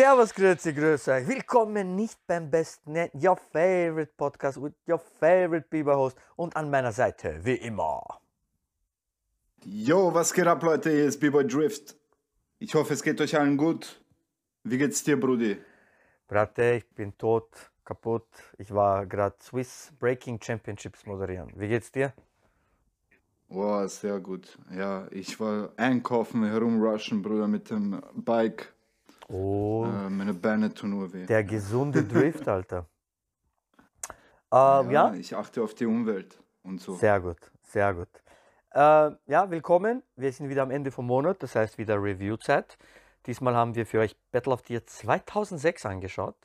Servus, Grüezi, Grüß euch. Willkommen nicht beim besten, your favorite podcast with your favorite B-Boy host und an meiner Seite, wie immer. Yo, was geht ab, Leute? Hier ist B-Boy Drift. Ich hoffe, es geht euch allen gut. Wie geht's dir, Brudi? Brate, ich bin tot, kaputt. Ich war gerade Swiss Breaking Championships moderieren. Wie geht's dir? Wow, sehr gut. Ja, ich war einkaufen, herumrushen, Bruder, mit dem Bike. Oh, Äh, meine Beine tun nur weh. der gesunde Drift, Alter. Äh, ja, ja, Ich achte auf die Umwelt und so. Sehr gut, sehr gut. Äh, ja, willkommen. Wir sind wieder am Ende vom Monat, das heißt wieder Review-Zeit. Diesmal haben wir für euch Battle of the Year 2006 angeschaut.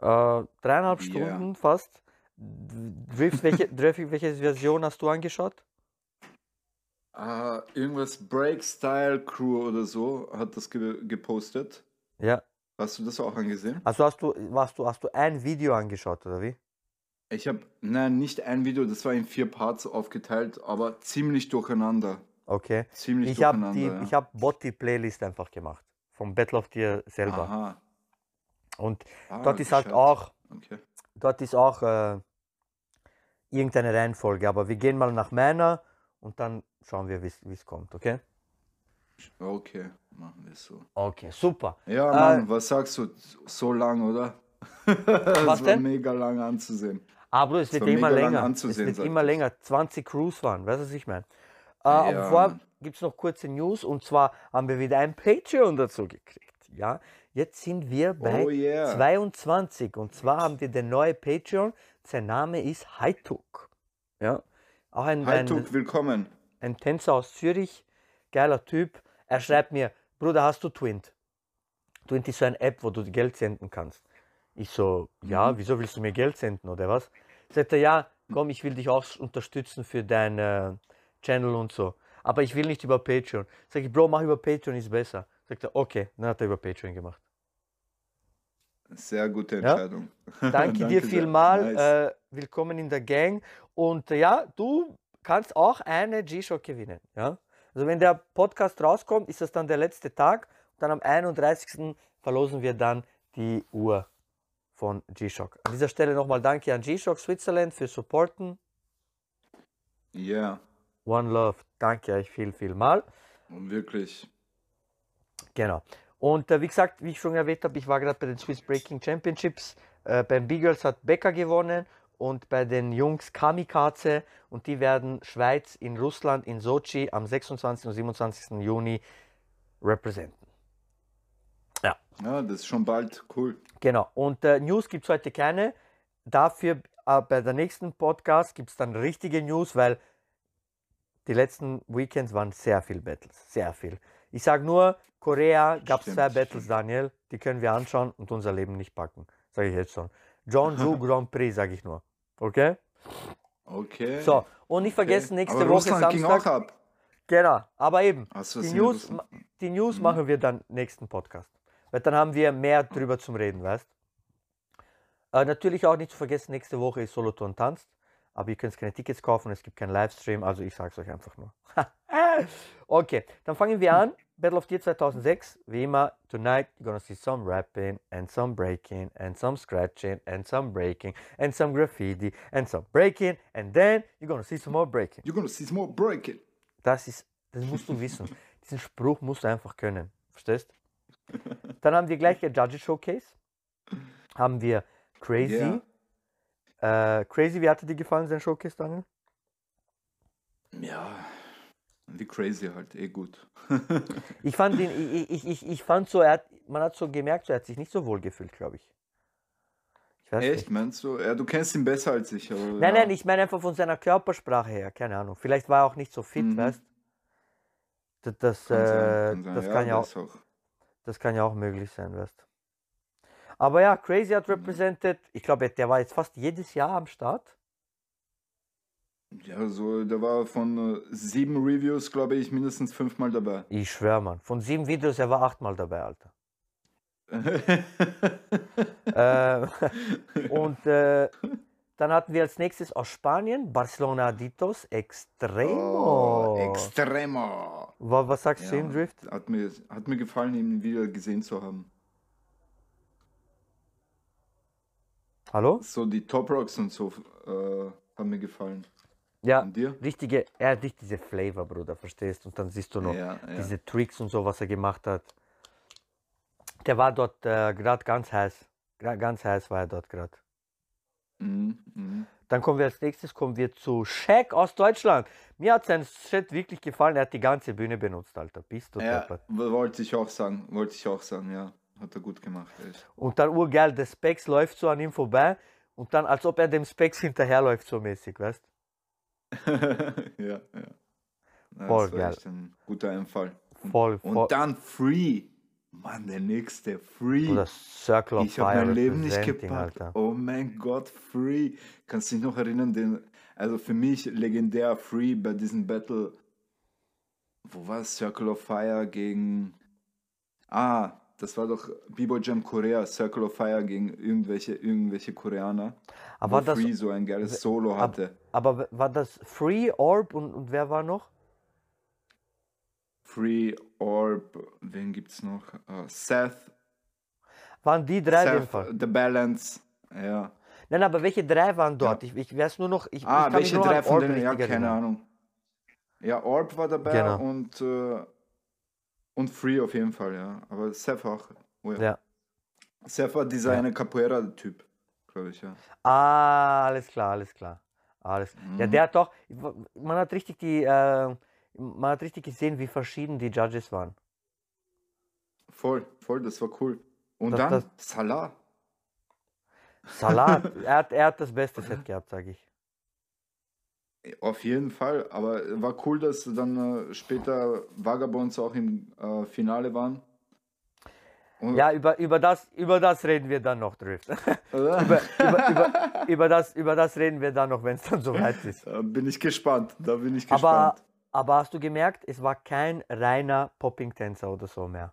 Äh, dreieinhalb Ja. Stunden fast. Drift, welche, Drift, welche Version hast du angeschaut? Ah, irgendwas Break Style Crew oder so hat das ge gepostet. Ja. Hast du das auch angesehen? Also hast du, hast du, hast du ein Video angeschaut, oder wie? Ich habe, nein, nicht ein Video, das war in vier Parts aufgeteilt, aber ziemlich durcheinander. Okay. Ziemlich Ich habe durcheinander. die, ja. ich habe Bot-die-Playlist einfach gemacht. Vom Battle of Year selber. Aha. Und Ah, dort ist halt auch Okay. dort ist auch äh, irgendeine Reihenfolge, aber wir gehen mal nach meiner und dann schauen wir, wie es kommt, okay? Okay, machen wir es so. Okay, super. Ja, Äh, Mann, was sagst du? So lang, oder? das Was war denn? mega lang anzusehen. Aber es wird immer länger. Es anzusehen, wird sagt immer es. länger. 20 Crews waren, weißt du, was ich meine? Äh, Ja, aber vorher gibt es noch kurze News und zwar haben wir wieder ein Patreon dazu gekriegt. Ja, jetzt sind wir bei Oh yeah. 22 und zwar haben wir den neuen Patreon. Sein Name ist Haituk. Ja, auch ein, Hi, ein, Tuk, willkommen. Ein Tänzer aus Zürich, geiler Typ. Er schreibt mir, Bruder, hast du Twint? Twint ist so eine App, wo du Geld senden kannst. Ich so, ja, wieso willst du mir Geld senden oder was? Sagt er, ja, komm, ich will dich auch unterstützen für dein äh, Channel und so. Aber ich will nicht über Patreon. Sag ich, Bro, mach über Patreon, ist besser. Sagt er, okay, dann hat er über Patreon gemacht. Sehr gute Ja. Entscheidung. Danke, dir vielmal. Nice. Äh, willkommen in der Gang. Und äh, ja, du kannst auch eine G-Shock gewinnen. Ja? Also wenn der Podcast rauskommt, ist das dann der letzte Tag. Dann am 31. verlosen wir dann die Uhr von G-Shock. An dieser Stelle nochmal danke an G-Shock Switzerland für Supporten. Ja, One Love. Danke euch viel, viel mal. und wirklich. Genau. Und äh, wie gesagt, wie ich schon erwähnt habe, ich war gerade bei den Swiss Breaking Championships. Äh, beim B-Girls hat Becker gewonnen und bei den Jungs Kamikaze. Und die werden Schweiz in Russland, in Sochi am 26. und 27. Juni repräsentieren. Ja, das ist schon bald cool. Genau. Und äh, News gibt es heute keine. Dafür äh, bei der nächsten Podcast gibt es dann richtige News, weil die letzten Weekends waren sehr viel Battles. Sehr viel. Ich sage nur, Korea gab es zwei Battles, stimmt. Daniel. Die können wir anschauen und unser Leben nicht packen. Sage ich jetzt schon. Jeonju Grand Prix, sage ich nur. Okay? Okay. So, und nicht vergessen, okay. nächste Aber Woche Russland ging auch Samstag. ab. Genau, aber eben. Was Die News, die News Mhm. machen wir dann nächsten Podcast. Weil dann haben wir mehr drüber zum Reden, weißt äh, Natürlich auch nicht zu vergessen, nächste Woche ist Solothurn tanzt. Aber ihr könnt keine Tickets kaufen, es gibt keinen Livestream, also ich sage es euch einfach nur. okay, dann fangen wir an. Battle of the Year 2006. Wie immer, tonight you're gonna see some rapping and some breaking and some scratching and some breaking and some graffiti and some breaking and then you're gonna see some more breaking. You're gonna see some more breaking. Das ist, das musst du wissen. Diesen Spruch musst du einfach können. Verstehst? Dann haben wir gleich ein Judges Showcase. Haben wir Crazy. Äh, Crazy, wie hat dir gefallen, sein Showcase, Daniel? Ja, wie crazy halt, eh gut. Ich fand ihn, ich, ich, ich, ich fand so, er hat, man hat so gemerkt, so, er hat sich nicht so wohl gefühlt, glaube ich. Ich Echt, nicht. meinst du? Ja, du kennst ihn besser als ich. Aber Nein, ja. nein, ich meine einfach von seiner Körpersprache her, keine Ahnung. Vielleicht war er auch nicht so fit, Mhm. weißt D- Das, Kann sein, äh, kann das, ja, kann ja auch, das auch. das kann ja auch möglich sein, weißt Aber ja, Crazy hat Mhm. represented. Ich glaube, der war jetzt fast jedes Jahr am Start. Ja, so, der war von äh, sieben Reviews, glaube ich, mindestens fünfmal dabei. Ich schwör, Mann. Von sieben Videos, er war achtmal dabei, Alter. Äh, und äh, dann hatten wir als nächstes aus Spanien Barcelona Aditos Extremo. oh, Extremo. Wa- Was sagst du Ja, ihm, Drift? Hat mir, hat mir gefallen, ihn wieder gesehen zu haben. Hallo? So die Top Rocks und so äh, haben mir gefallen. Ja, richtige, er hat nicht diese Flavor, Bruder, verstehst? Und dann siehst du noch Ja, ja. diese Tricks und so, was er gemacht hat. Der war dort äh, gerade ganz heiß. Ganz heiß war er dort gerade. Mhm, mhm. Dann kommen wir als nächstes kommen wir zu Shaq aus Deutschland. Mir hat sein Set wirklich gefallen. Er hat die ganze Bühne benutzt, Alter. Bist du Ja, deppert. wollte ich auch sagen. Wollte ich auch sagen, ja. Hat er gut gemacht, echt. Und dann urgeil, der Specs läuft so an ihm vorbei und dann als ob er dem Specs hinterherläuft, so mäßig, weißt ja, ja. ja Voll geil. ein guter Einfall. Voll, voll. Und dann Free. Mann, der nächste. Free. Oder Circle of Ich habe mein Leben nicht gepackt. Alter. Oh mein Gott, Free. Kannst du dich noch erinnern, den, also für mich legendär Free bei diesem Battle. Wo war es? Circle of Fire gegen. Ah, das war doch B-Boy Jam Korea, Circle of Fire gegen irgendwelche, irgendwelche Koreaner. Aber wo war das, Free so ein geiles Solo hatte. aber w- war das Free, Orb und, und wer war noch? Free, Orb, wen gibt's noch? Äh, Seth, Waren die drei Seth, Fall? The Balance. Ja. Nein, aber welche drei waren dort? Ich, ich weiß nur noch, ich, ich Ah, mich welche drei von denen? Ja, keine. Ahnung. Ja, Orb war dabei Genau. und, äh, und Free auf jeden Fall, ja. Aber Seth auch. Oh, ja. Ja. Seth war dieser Ja. eine Capoeira-Typ, glaube ich, ja. Ah, alles klar, alles klar. Alles. Ja, Mhm. der hat doch, man hat richtig die, äh, man hat richtig gesehen, wie verschieden die Judges waren. Voll, voll, das war cool. Und Das- dann das- Salah. Salat, er hat, er hat das beste Set gehabt, sage ich. Auf jeden Fall, aber war cool, dass dann äh, später Vagabonds auch im äh, Finale waren. Und, Ja, über, über, das, über das reden wir dann noch, Drift. Oder? über, über, über, über, das, über das reden wir dann noch, wenn es dann soweit ist. Da bin ich gespannt. Da bin ich Aber, gespannt. aber hast du gemerkt, es war kein reiner Popping-Tänzer oder so mehr.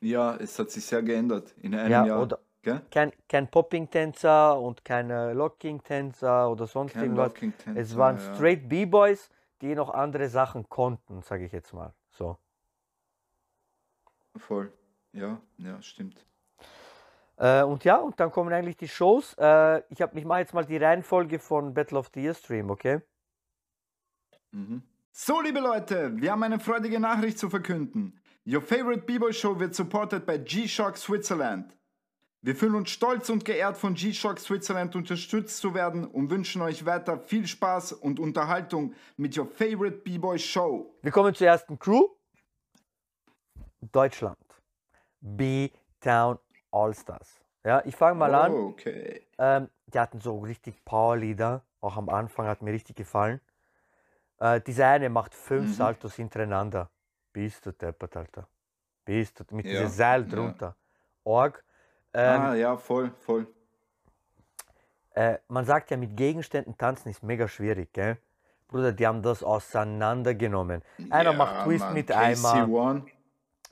Ja, es hat sich sehr geändert in einem Ja, Jahr. oder gell? kein, kein Popping-Tänzer und kein Locking-Tänzer oder sonst Kein irgendwas. Es waren ja. straight B-Boys, die noch andere Sachen konnten, sage ich jetzt mal. So. Voll. Ja, ja, stimmt. Äh, und ja, und dann kommen eigentlich die Shows. Äh, ich habe mich mal jetzt mal die Reihenfolge von Battle of the Year Stream, okay? Mhm. So, liebe Leute, wir haben eine freudige Nachricht zu verkünden. Your favorite B-Boy Show wird supported by G-Shock Switzerland. Wir fühlen uns stolz und geehrt, von G-Shock Switzerland unterstützt zu werden und wünschen euch weiter viel Spaß und Unterhaltung mit Your favorite B-Boy Show. Wir kommen zur ersten Crew. Deutschland. B-Town All-Stars. Ja, ich fange mal an. Okay. Ähm, die hatten so richtig Powerlieder. Auch am Anfang hat mir richtig gefallen. Äh, dieser eine macht fünf Mhm. Saltos hintereinander. Bist du deppert, Alter. Bist du mit Ja, diesem Seil ja. drunter. Org. Ähm, ah, ja, voll, voll. äh, man sagt ja, mit Gegenständen tanzen ist mega schwierig, gell? Bruder, die haben das auseinandergenommen. Einer ja, macht Twist Mann, mit Eimer. KC1.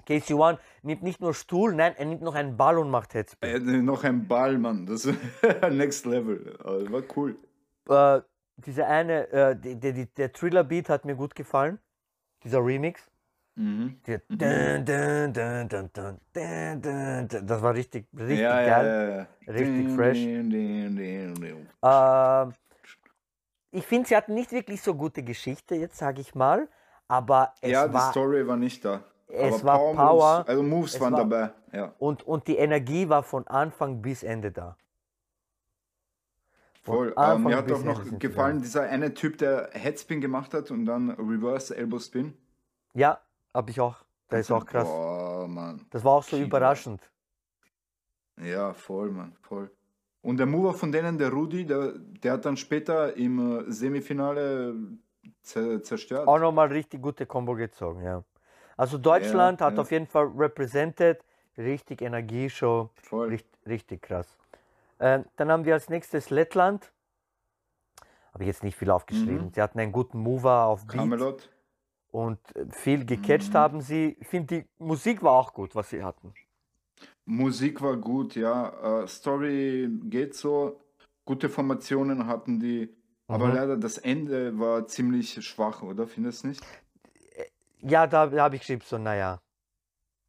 Casey One nimmt nicht nur Stuhl, nein, er nimmt noch einen Ball und macht Headspin. Äh, noch ein Ball, Mann. Das ist Next Level. Aber war cool. Äh, dieser eine, äh, die, die, der Thriller-Beat hat mir gut gefallen. Dieser Remix. Mhm. Dun, dun, dun. Das war richtig, richtig ja, geil. Ja, ja. Richtig fresh. Ähm, ich finde, sie hatten nicht wirklich so gute Geschichte, jetzt sage ich mal. Aber es ja, die war. Story war nicht da. es Aber war Power, Power, Moves, also Moves es waren war- dabei. Ja, Und, und die Energie war von Anfang bis Ende da. Voll. Ähm, mir hat auch noch gefallen, dieser eine Typ, der Headspin gemacht hat und dann Reverse Elbow Spin. Ja, habe ich auch. Das ist auch krass. Boah, Mann. Das war auch so Kino. überraschend. Ja, voll, Mann, voll. Und der Mover von denen, der Rudi, der, der hat dann später im äh, Semifinale zer zerstört. Auch nochmal richtig gute Combo gezogen, ja. Also Deutschland Ja, hat ja. auf jeden Fall represented, richtig Energieshow, Voll. richtig, richtig krass. Ähm, dann haben wir als nächstes Lettland. Habe ich jetzt nicht viel aufgeschrieben. Mhm. Sie hatten einen guten Mover auf Beat Camelot. Und äh, viel gecatcht Mhm. haben sie. Ich finde, die Musik war auch gut, was sie hatten. Musik war gut, ja. Äh, Story geht so. Gute Formationen hatten die. Aber Mhm. leider das Ende war ziemlich schwach, oder? Findest du nicht? Ja, da, da habe ich geschrieben, so, naja,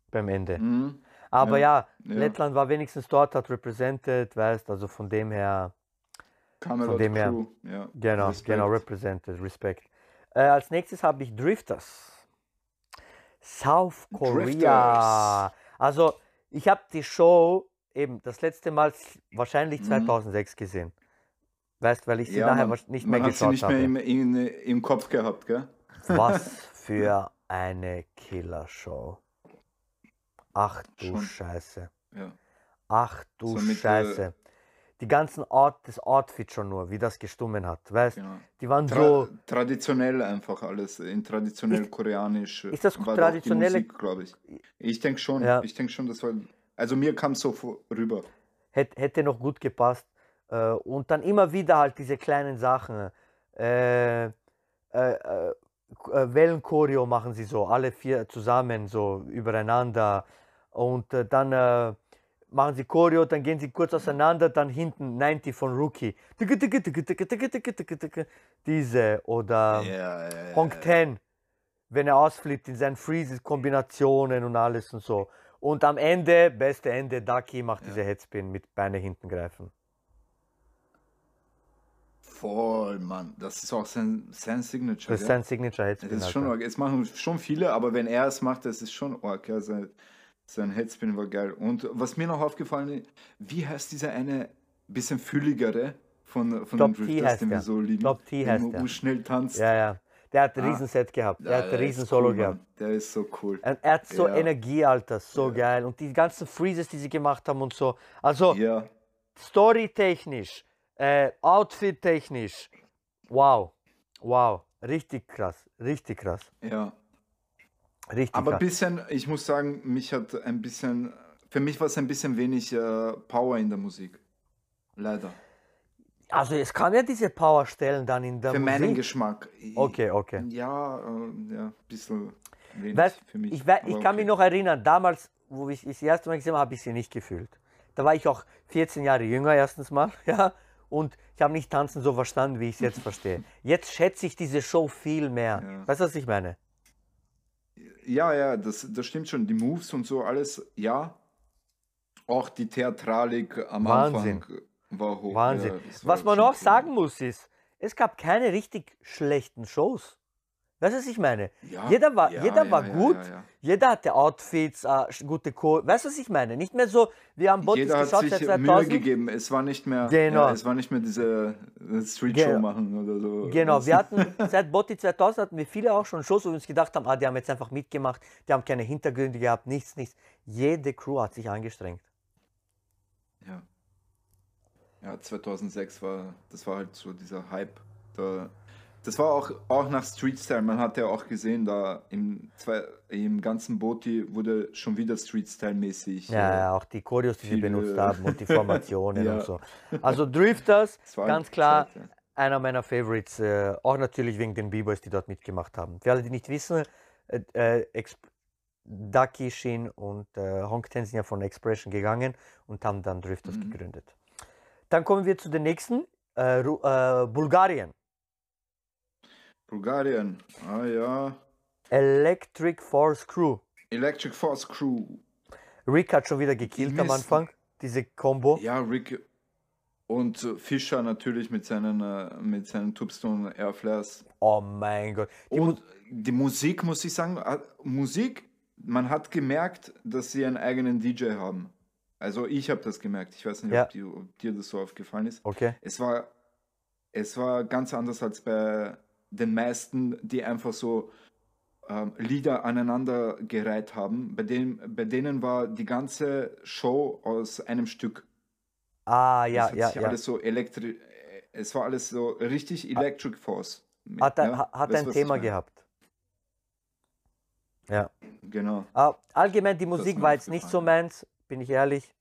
beim Ende. Mhm. Aber ja, Ja. Lettland war wenigstens dort, hat represented, weißt, also von dem her. Camelot dem her- Crew. Ja. Genau, Respekt. genau, represented, Respekt. Äh, als nächstes habe ich Drifters. South Korea. Also, ich habe die Show eben das letzte Mal wahrscheinlich Mhm. 2006 gesehen. Weißt, weil ich sie Ja, nachher man, nicht mehr man hat sie geschaut nicht habe. mehr im, in, im Kopf gehabt, gell? Was für eine Killershow. Ach du Schon. Scheiße. Ja. Ach du So äh, Scheiße. Die ganzen Ort, das Outfit schon nur, wie das gestummen hat. Weißt, Genau. die waren Tra so. traditionell einfach alles, in traditionell koreanisch. ist das war da traditionelle- Musik, glaube ich. Ich denke schon, Ja. ich denke schon, das war, also mir kam es so vor, rüber. hätte, hätte noch gut gepasst. Äh, und dann immer wieder halt diese kleinen Sachen. Äh, äh, äh, äh, Wellenchoreo machen sie so, alle vier zusammen, so übereinander. Und äh, dann machen sie Choreo, dann gehen sie kurz auseinander, dann hinten 90 von Rookie. Diese oder ja, ja, Honk ja. 10, wenn er ausflippt in seinen Freezes, Kombinationen und alles und so. Und am Ende, beste Ende, Ducky macht Ja. diese Headspin mit Beine hinten greifen. Voll, Mann. Das ist auch sein, sein Signature. Das ist sein Signature Das Headspin. ist schon Alter. arg. Es machen schon viele, aber wenn er es macht, das ist schon arg. Ja, sein, Headspin war geil. Und was mir noch aufgefallen ist, wie heißt dieser eine bisschen fülligere von, von Top den Drifters, den wir so lieben? Top T der heißt der. urschnell tanzt. Ja, ja. Der hat ein Ah. Riesenset gehabt. Ja, Der hat ein Riesen-Solo cool, gehabt. Der ist so cool. Er er hat so Ja. Energie, Alter. So Ja. geil. Und die ganzen Freezes, die sie gemacht haben und so. Also, Ja, storytechnisch, äh, outfit-technisch. Wow. Wow. Richtig krass. Richtig krass. ja. Richtig Aber ein bisschen, ich muss sagen, mich hat ein bisschen, für mich war es ein bisschen wenig äh, Power in der Musik. Leider. Also, es kam ja diese Powerstellen dann in der für Musik. meinen Geschmack. Ich- Okay, okay. Ja, äh, ja, ein bisschen wenig Weißt, für mich. ich, wei- ich kann mich okay. noch erinnern, damals, wo ich das erste Mal gesehen habe, habe ich sie nicht gefühlt. Da war ich auch 14 Jahre jünger erstens mal, ja, und ich habe nicht tanzen so verstanden, wie ich es jetzt verstehe. Jetzt schätze ich diese Show viel mehr. Ja. Weißt du, was ich meine? Ja, ja, das, das stimmt schon. Die Moves und so, alles, ja. Auch die Theatralik am Wahnsinn. Anfang war hoch. Wahnsinn. Ja, war Was man auch cool. sagen muss, ist, es gab keine richtig schlechten Shows. Weißt du, was ich meine? Ja, Jeder war, ja, jeder war ja, gut, jeder hatte Outfits, äh, gute Co. Weißt du, was ich meine? Nicht mehr so, wir haben Bottis Jeder hat geschaut sich seit Mühe 2000. gegeben. Es war nicht mehr, Genau. es war nicht mehr diese äh, Street-Show Genau. machen oder so. Genau, wir hatten seit Botti 2000 hatten wir viele auch schon Shows, wo wir uns gedacht haben, ah, die haben jetzt einfach mitgemacht, die haben keine Hintergründe gehabt, nichts, nichts. Jede Crew hat sich angestrengt. Ja. Ja, 2006 war, das war halt so dieser Hype. Da, das war auch, auch nach Street Style. Man hat ja auch gesehen, da im, im ganzen Boti wurde schon wieder Street Style mäßig. Ja, äh, ja, auch die Choreos, die sie benutzt haben und die Formationen Ja. und so. Also Drifters, ganz klar, Zeit, ja. einer meiner Favorites, äh, auch natürlich wegen den B-Boys, die dort mitgemacht haben. Für alle, die nicht wissen, äh, äh, Ducky, Shin und äh, Honk Ten sind ja von Expression gegangen und haben dann Drifters Mhm. gegründet. Dann kommen wir zu den nächsten, äh, äh, Bulgarien. Bulgarien, ah ja. Electric Force Crew. Electric Force Crew. Rick hat schon wieder gekillt am. Anfang, diese Combo. Ja, Rick und Fischer natürlich mit seinen, äh, mit seinen Tubstone Airflares. Oh mein Gott. Die Mu- Und die Musik, muss ich sagen, äh, Musik, man hat gemerkt, dass sie einen eigenen DJ haben. Also ich habe das gemerkt. Ich weiß nicht, Ja. ob, die, ob dir das so aufgefallen ist. okay. Es war, es war ganz anders als bei den meisten, die einfach so ähm, Lieder aneinander gereiht haben. Bei, dem, bei denen war die ganze Show aus einem Stück. Ah, ja, ja, ja. alles so elektri es war alles so richtig Electric Force. Hat, er, Ja, ha- hat weißt, ein Thema gehabt. Ja. Genau. Ah, allgemein, die Musik war jetzt nicht so meins, bin ich ehrlich.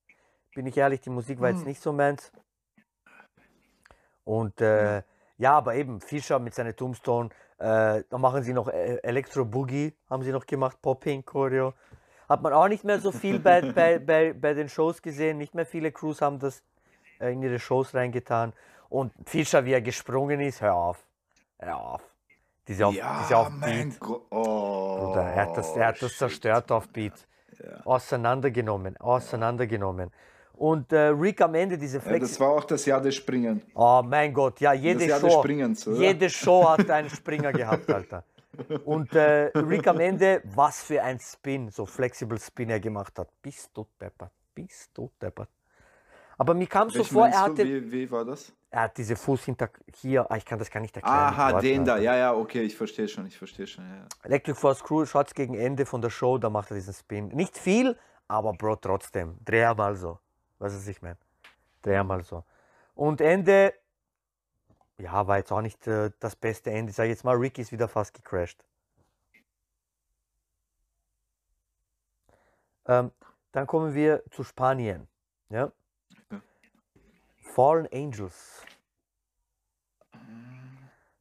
Bin ich ehrlich, die Musik war jetzt Hm. nicht so meins. Und äh, ja, aber eben, Fischer mit seiner Tombstone, äh, da machen sie noch äh, Electro Boogie, haben sie noch gemacht, Popping, Choreo. Hat man auch nicht mehr so viel bei, bei, bei, bei den Shows gesehen. Nicht mehr viele Crews haben das äh, in ihre Shows reingetan. Und Fischer, wie er gesprungen ist, hör auf. Hör auf. Diese, auf, ja, diese auf mein Beat. Gott. Oh, Bruder, er hat das, er hat das shit. zerstört auf Beat. Ja. Auseinandergenommen, auseinandergenommen. Und äh, Rick am Ende, diese Ja, Flex. das war auch das Jahr des Springen. oh mein Gott, ja, jede das Jahr des Show. Springens, oder? Jede Show hat einen Springer gehabt, Alter. Und äh, Rick am Ende, was für ein Spin, so Flexible Spin er gemacht hat. Bist du deppert, bist du deppert. Aber mir kam so vor, er du? hatte, Wie, wie war das? er hat diese Fuß hinter hier, ah, ich kann das gar nicht erklären. Aha, den da. Ja, ja, okay, ich verstehe schon, ich verstehe schon. Ja. Electric Force Crew, schaut's gegen Ende von der Show, da macht er diesen Spin. Nicht viel, aber Bro, trotzdem. Dreh mal so. Weißt du, was ich meine? Dreh mal so. Und Ende, ja, war jetzt auch nicht äh, das beste Ende. Sag ich jetzt mal, Ricky ist wieder fast gecrashed. Ähm, dann kommen wir zu Spanien. Ja? Ja. Fallen Angels.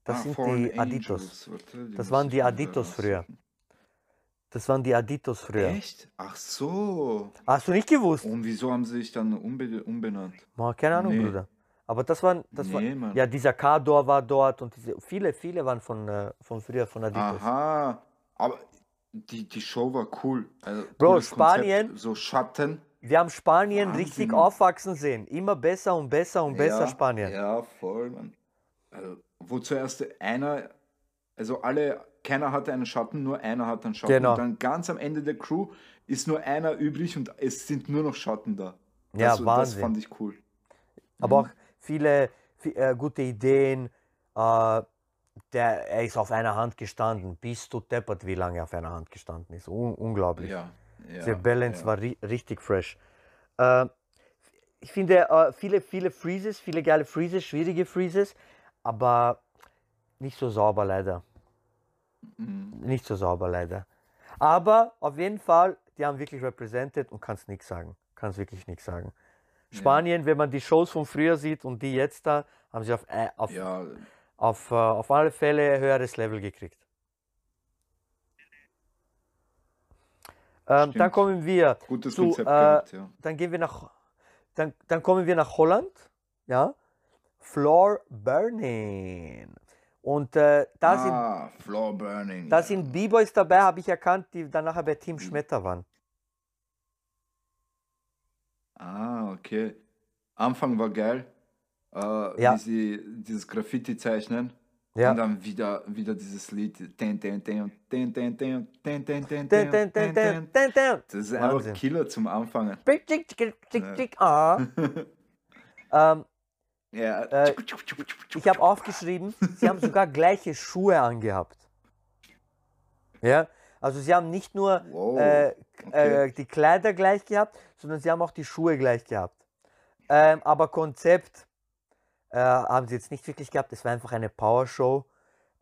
Das Ah, sind Fallen die Aditos. Angels, Das waren die Aditos früher. raussuchen. Das waren die Aditos früher. Echt? Ach so. Hast du nicht gewusst? Und wieso haben sie sich dann umbe umbenannt? Ma, keine Ahnung, Nee. Bruder. Aber das waren, das Nee, war, Mann. ja, dieser Kador war dort und diese, viele, viele waren von, äh, von früher, von Adidas. Aha. Aber die, die Show war cool. Also, Bro, Spanien- Konzept, so Schatten. Wir haben Spanien Wahnsinn, richtig aufwachsen sehen. Immer besser und besser und besser ja, Spanien. Ja, voll, Mann. Also, wo zuerst einer, also alle, keiner hatte einen Schatten, nur einer hat einen Schatten. Genau. Und dann ganz am Ende der Crew ist nur einer übrig und es sind nur noch Schatten da. Ja, das, das Wahnsinn. fand ich cool. Aber auch viele, vi- äh, gute Ideen. Äh, der, er ist auf einer Hand gestanden. Bist du deppert, wie lange er auf einer Hand gestanden ist. Un unglaublich. Ja. ja Der Balance ja. war ri richtig fresh. Äh, ich finde äh, viele, viele Freezes, viele geile Freezes, schwierige Freezes, aber nicht so sauber leider. Mhm. Nicht so sauber leider. Aber auf jeden Fall, die haben wirklich represented und kannst nichts sagen. Kannst wirklich nichts sagen. Spanien, wenn man die Shows von früher sieht und die jetzt da, haben sie auf, äh, auf, Ja, auf, äh, auf alle Fälle höheres Level gekriegt. Ähm, dann kommen wir gutes zu, Konzept äh, gehabt, ja. dann gehen wir nach, dann, dann kommen wir nach Holland, ja, Floor Burning. Und äh, da sind, Floor Burning. Da sind B-Boys dabei, habe ich erkannt, die dann nachher bei Team Schmetter waren. Ah, okay. Anfang war geil. Äh, ja. Wie sie dieses Graffiti zeichnen. Ja. Und dann wieder, wieder dieses Lied. Das ist einfach Killer zum Anfangen. ähm, ja. Äh, ich habe aufgeschrieben, sie haben sogar gleiche Schuhe angehabt. Ja, also sie haben nicht nur Wow, äh, okay. äh, die Kleider gleich gehabt, sondern sie haben auch die Schuhe gleich gehabt. Ähm, aber Konzept äh, haben sie jetzt nicht wirklich gehabt, es war einfach eine Powershow.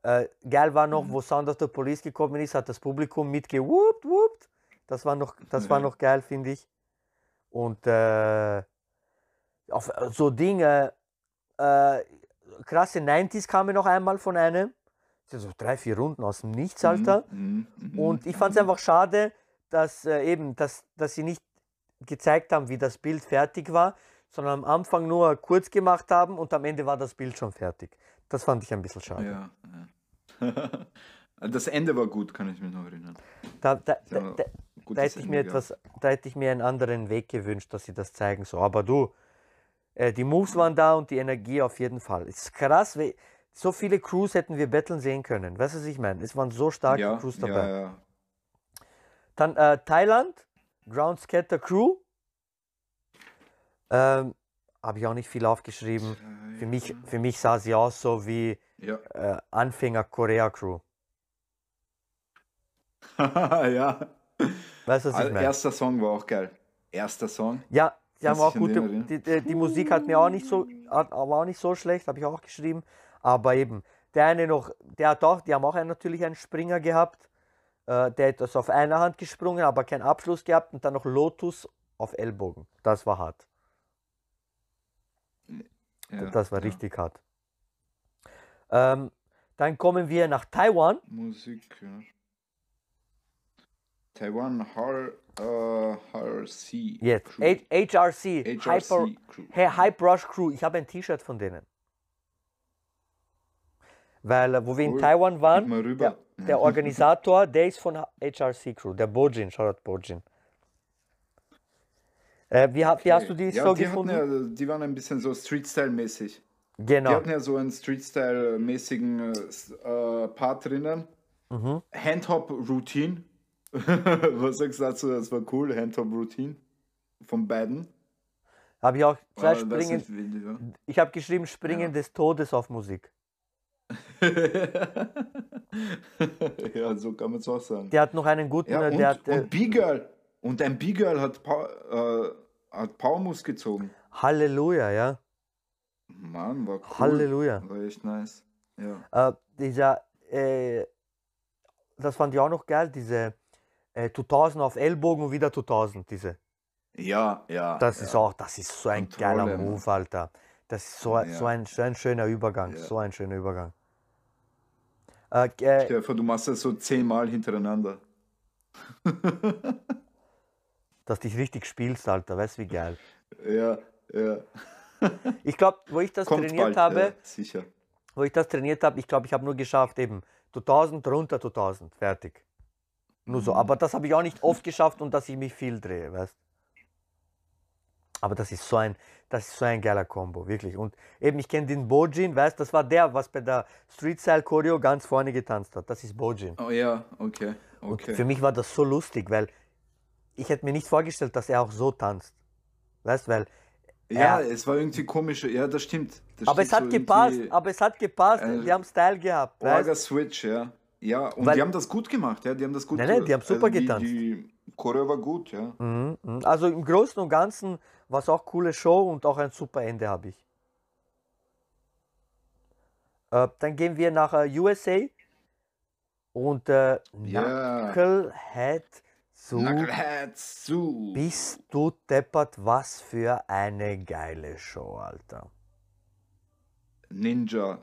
Äh, geil war Mhm. noch, wo Sound of the Police gekommen ist, hat das Publikum mitgewupt, wupt. Das war noch, das war Ja. noch geil, finde ich. Und äh, auf äh, so Dinge, äh, krasse 90s kamen noch einmal von einem. So drei, vier Runden aus dem Nichts, Alter. Mhm, mhm, Und ich fand es mhm. einfach schade, dass äh, eben, dass, dass sie nicht gezeigt haben, wie das Bild fertig war, sondern am Anfang nur kurz gemacht haben und am Ende war das Bild schon fertig. Das fand ich ein bisschen schade. Ja, ja. Das Ende war gut, kann ich mich noch erinnern. Da, da, da, da, hätte ich mir Ende gehabt. etwas, da hätte ich mir einen anderen Weg gewünscht, dass sie das zeigen. So, aber du, äh, die Moves waren da und die Energie auf jeden Fall. Es ist krass, wie, so viele Crews hätten wir betteln sehen können. Weißt du, was ich meine? Es waren so starke ja, Crews dabei. ja, ja. Dann äh, Thailand, Ground Scatter Crew. Ähm, Habe ich auch nicht viel aufgeschrieben. Für mich, für mich sah sie aus so wie äh, Anfänger Korea Crew. ja. Weißt du, was ich meine? Erster Song war auch geil. Erster Song. Ja, sie haben auch gute. Die, die, die Musik hat mir auch nicht so, hat, war auch nicht so schlecht, habe ich auch geschrieben. Aber eben, der eine noch, der hat auch, die haben auch einen, natürlich einen Springer gehabt. Äh, der hat das auf einer Hand gesprungen, aber keinen Abschluss gehabt und dann noch Lotus auf Ellbogen. Das war hart. Ja, das war ja. richtig hart. Ähm, dann kommen wir nach Taiwan. Musik, ja. Taiwan Har, äh, HRC. Jetzt. H HRC. HRC Hyper, Crew. hey, Hype Rush Crew. Ich habe ein T-Shirt von denen. Weil, äh, wo wir in Cool. Taiwan waren, der, der Organisator, der ist von HRC Crew, der Bojin. Shoutout Bojin. Äh, wie, ha- wie hast du die ja, so die gefunden? ja, die waren ein bisschen so Street-Style-mäßig. Die genau. hatten ja so einen Street-Style-mäßigen äh, äh, Part drinnen. Mhm. Handhop-Routine. Was sagst du dazu? Das war cool, Handhop-Routine. Von beiden. Habe ich auch zwei das Springen. ist Video. Ich habe geschrieben Springen Ja. des Todes auf Musik. ja, so kann man es auch sagen. Der hat noch einen guten, Ja, äh, und, der hat, äh, und B-Girl. Und ein B-Girl hat, Pow äh, hat Powermoves gezogen. Halleluja, ja. Mann, war cool. Halleluja. War echt nice. Ja. Äh, dieser, äh, das fand ich auch noch geil, diese äh, 2000 auf Ellbogen und wieder 2000, diese. Ja, ja. Das ja. ist auch, das ist so ein Kontrolle, geiler. Move, Alter. Das ist so, Ja. so, ein, so ein schöner Übergang, Ja. so ein schöner Übergang. Äh, äh, vor, du machst das so zehnmal hintereinander. dass dich richtig spielst, Alter, weißt du, wie geil. Ja, ja. Ich glaube, wo ich das Kommt trainiert bald, habe, sicher. wo ich das trainiert habe, ich glaube, ich habe nur geschafft, eben 2000, runter 2000, fertig. Nur so. Mhm. Aber das habe ich auch nicht oft geschafft und dass ich mich viel drehe, weißt Aber das ist so ein, das ist so ein geiler Combo, wirklich. Und eben, ich kenne den Bojin, weißt das war der, was bei der Street Style Choreo ganz vorne getanzt hat. Das ist Bojin. Oh ja, okay. Und Okay. für mich war das so lustig, weil ich hätte mir nicht vorgestellt, dass er auch so tanzt. Weißt weil. ja, er- es war irgendwie komisch. Ja, das stimmt. Das aber es stimmt hat so gepasst, aber es hat gepasst. äh, die haben Style gehabt. Weißt? Orga Switch, ja. Ja, und Weil- die haben das gut gemacht, ja. Die haben das gut Nein, nein, die haben super die, getanzt. Die Choreo war gut, ja. Mhm, mhm. Also im Großen und Ganzen war es auch coole Show und auch ein super Ende habe ich. Äh, dann gehen wir nach äh, USA und äh, Ja. Knucklehead zu. Knuckleheads zu. Bist du deppert, was für eine geile Show, Alter. Ninja.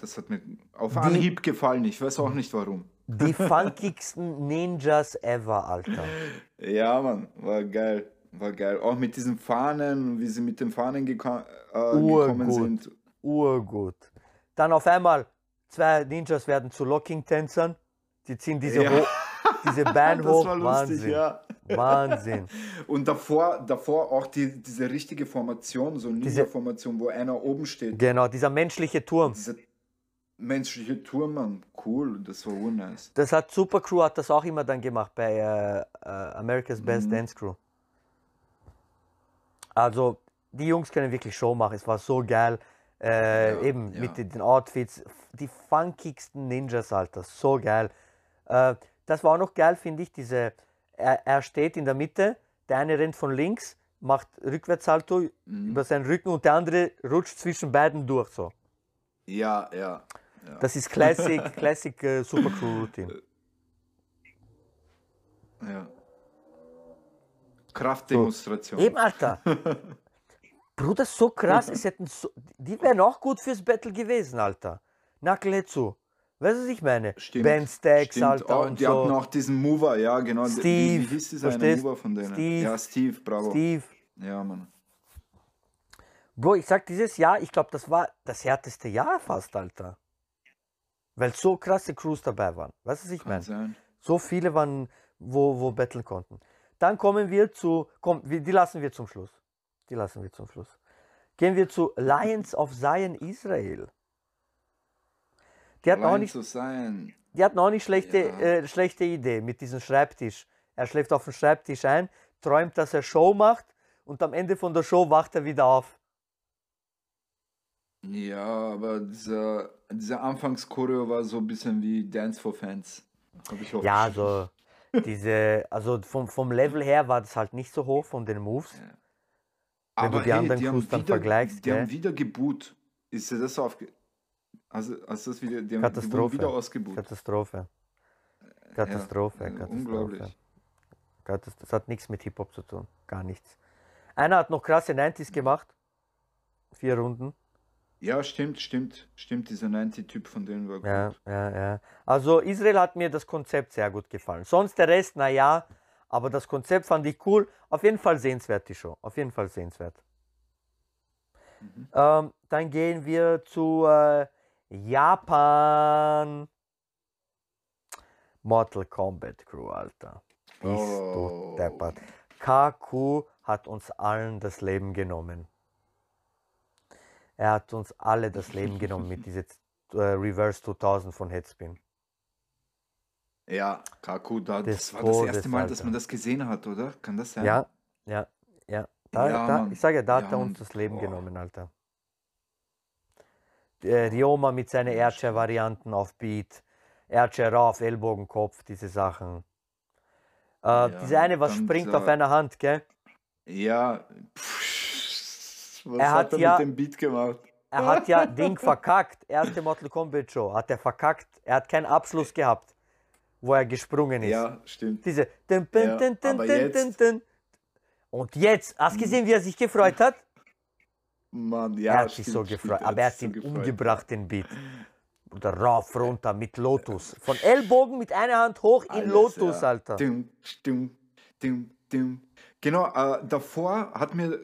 Das hat mir auf Die- Anhieb gefallen. Ich weiß auch nicht warum. Die funkigsten Ninjas ever, Alter. Ja, Mann, war geil. War geil. Auch mit diesen Fahnen, wie sie mit den Fahnen geka äh, gekommen sind. Urgut. Dann auf einmal, zwei Ninjas werden zu Locking-Tänzern. Die ziehen diese, Ja. diese Band Das hoch. war lustig, Wahnsinn. ja. Wahnsinn. Und davor, davor auch die, diese richtige Formation, so eine Diese- Ninja-Formation, wo einer oben steht. Genau, dieser menschliche Turm. Dieser menschliche Turm, Mann. Cool, das war urnice. Das hat Super Crew hat das auch immer dann gemacht bei äh, äh, America's Best Mhm. Dance Crew. Also, die Jungs können wirklich Show machen. Es war so geil. Äh, Ja, eben ja. mit den den Outfits. Die funkigsten Ninjas, Alter. So geil. Äh, das war auch noch geil, finde ich. Diese, er, er steht in der Mitte, der eine rennt von links, macht Rückwärtssalto Mhm. über seinen Rücken und der andere rutscht zwischen beiden durch. So. Ja, ja. Ja. Das ist Classic, Classic äh, Super Crew Routine. ja. Kraftdemonstration. Eben, Alter. Bruder, so krass. Es hätten so, die wären auch gut fürs Battle gewesen, Alter. Knucklehead zu. Weißt du, was ich meine? Stimmt, Ben Stacks, Stimmt, Alter. auch, und die so. hatten auch diesen Mover, ja, genau. Wie- Steve, Wie hieß dieser eine? Mover von denen? Steve. Ja, Steve, bravo. Steve. Ja, Mann. Bro, ich sag dieses Jahr, ich glaube, das war das härteste Jahr fast, Alter. Weil so krasse Crews dabei waren. Weißt du, was ich meine? So viele waren, wo, wo battlen konnten. Dann kommen wir zu, komm, die lassen wir zum Schluss. Die lassen wir zum Schluss. Gehen wir zu Lions of Zion Israel. Die hatten auch nicht. Die hatten auch nicht schlechte, Ja. äh, schlechte Idee mit diesem Schreibtisch. Er schläft auf dem Schreibtisch ein, träumt, dass er Show macht und am Ende von der Show wacht er wieder auf. Ja, aber dieser, dieser Anfangschoreo war so ein bisschen wie Dance for Fans. Hab ich auch Ja, geschrieben. also diese, also vom, vom Level her war das halt nicht so hoch von den Moves. Ja. Wenn du die anderen die haben Crews dann wieder, vergleichst, Die haben gell? wieder geboot. Ist dir das aufge... Also, also das wieder, die, haben- Katastrophe. wieder ausgebucht. Katastrophe. Katastrophe, also Katastrophe. unglaublich. Katast- Das hat nichts mit Hip-Hop zu tun. Gar nichts. Einer hat noch krasse 90s gemacht. Vier Runden. Ja, stimmt, stimmt, stimmt. Dieser 90-Typ von denen war gut. Ja, ja, ja. Also Israel hat mir das Konzept sehr gut gefallen. Sonst der Rest, naja, aber das Konzept fand ich cool. Auf jeden Fall sehenswert die Show. Auf jeden Fall sehenswert. Mhm. Ähm, dann gehen wir zu äh, Japan. Mortal Kombat Crew, Alter. Bist Oh. du deppert. KQ hat uns allen das Leben genommen. Er hat uns alle das Leben genommen mit dieser äh, Reverse 2000 von Headspin. Ja, Kaku, da, Des das war das erste Mal, dass Alter. man das gesehen hat, oder? Kann das sein? Ja, ja, ja. Da, Ja, da, ich sage, da hat Ja, er Mann. uns das Leben Boah. genommen, Alter. Äh, Rioma mit seinen Erdscher-Varianten auf Beat, Erdscher rauf, Ellbogenkopf, diese Sachen. Äh, Ja, diese eine, was springt dieser- auf einer Hand, gell? Ja. Pff, was Er hat hat er ja- mit dem Beat gemacht? Er hat ja Ding verkackt. Erste Mortal Kombat Show hat er verkackt. Er hat keinen Abschluss gehabt, wo er gesprungen ist. Ja, stimmt. Diese. Dun, dun, Ja, dun, aber jetzt-. Und jetzt, hast du gesehen, wie er sich gefreut hat? Mann, ja, er hat sich stimmt, so stimmt, gefreut, aber er hat sich ihn so umgebracht, den Beat. Oder rauf, runter, mit Lotus. Von Ellbogen mit einer Hand hoch in Alles, Lotus, ja. Alter. Dum, dum, dum, dum. Genau, äh, davor hat mir,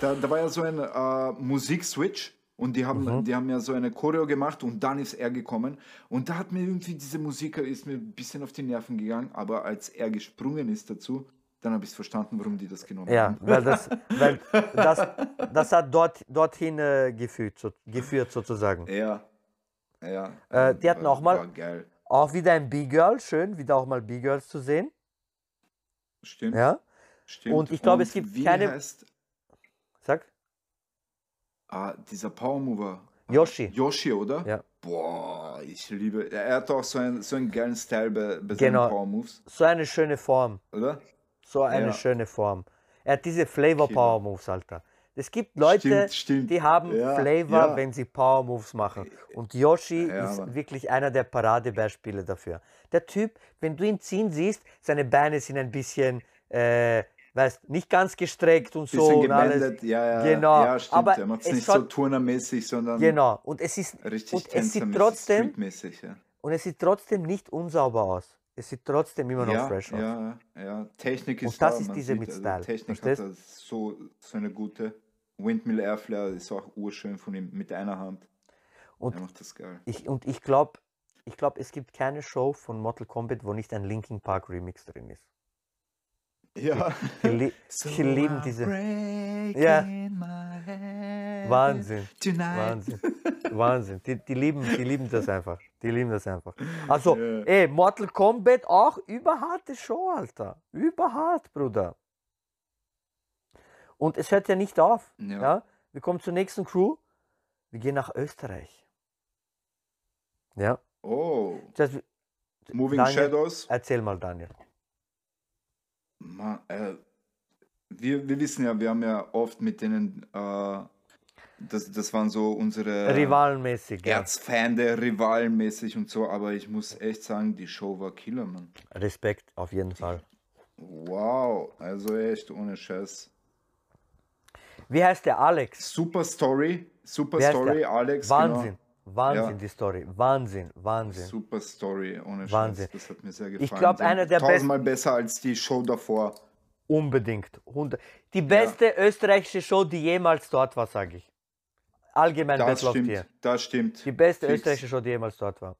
da, da war ja so ein äh, Musikswitch und die haben, Mhm. die haben ja so eine Choreo gemacht und dann ist er gekommen und da hat mir irgendwie diese Musik ist mir ein bisschen auf die Nerven gegangen, aber als er gesprungen ist dazu, dann habe ich verstanden, warum die das genommen Ja, haben. weil das, weil das, das hat dort, dorthin äh, geführt, so, geführt, sozusagen. Ja, ja. Äh, die hatten war- auch mal-. Auch wieder ein B-Girl, schön, wieder auch mal B-Girls zu sehen. Stimmt. Ja, Stimmt. Und ich glaube, es gibt wie keine- Heißt, sag. ah, dieser Power Mover. Yoshi. Yoshi, oder? Ja. Boah, ich liebe. Er hat auch so einen, so einen geilen Style bei, bei Genau. seinen Power Moves, So eine schöne Form. oder? So eine Ja. schöne Form. Er hat diese Flavor Killer. Power Moves, Alter. Es gibt Leute, Stimmt, stimmt. die haben Ja, Flavor, ja. wenn sie Power Moves machen. Und Yoshi Ja, ist wirklich einer der Paradebeispiele dafür. Der Typ, wenn du ihn ziehen siehst, seine Beine sind ein bisschen, äh, weißt, nicht ganz gestreckt und so und alles. ja, ja. Genau, Ja, stimmt. aber er macht es nicht so turnermäßig, sondern Genau. Und es ist richtig und es sieht trotzdem ja. und es sieht trotzdem nicht unsauber aus. Es sieht trotzdem immer noch ja, fresh aus. ja, ja. Technik ist Und das da, ist diese sieht, mit also Style, Technik verstehst? hat so, so eine gute. Windmill Airflare ist auch urschön von ihm mit einer Hand. Und er macht das geil. Ich, und ich glaube, ich glaub, es gibt keine Show von Mortal Kombat, wo nicht ein Linkin Park Remix drin ist. Ja. Li die lieben diese. Ja. Wahnsinn. Wahnsinn. Wahnsinn. Die, die, lieben, die lieben das einfach. Die lieben das einfach. Also, Ja. ey, Mortal Kombat auch überharte Show, Alter. Überhart, Bruder. Und es hört ja nicht auf. Ja. Ja. Wir kommen zur nächsten Crew. Wir gehen nach Österreich. Ja. Oh, Das Moving Daniel, Shadows. Erzähl mal, Daniel. Ma, äh, wir, wir wissen ja, wir haben ja oft mit denen, äh, das, das waren so unsere Rivalenmäßig, ja. Erzfeinde, rivalenmäßig und so, aber ich muss echt sagen, die Show war Killer, Mann. Respekt, auf jeden Fall. Wow, also echt ohne Scheiß. Wie heißt der Alex? Super Story, super Story? Alex. Wahnsinn, Genau. Wahnsinn, Ja. die Story. Wahnsinn, Wahnsinn. Super Story, ohne Wahnsinn. Scheiß. Das hat mir sehr gefallen. glaub, Die haben einer der Tausendmal besser als die Show davor. Unbedingt. Die beste österreichische Show, die jemals dort war, sage ich. Allgemein Das Battle of stimmt, Tier. das stimmt. Die beste Fix. österreichische Show, die jemals dort war.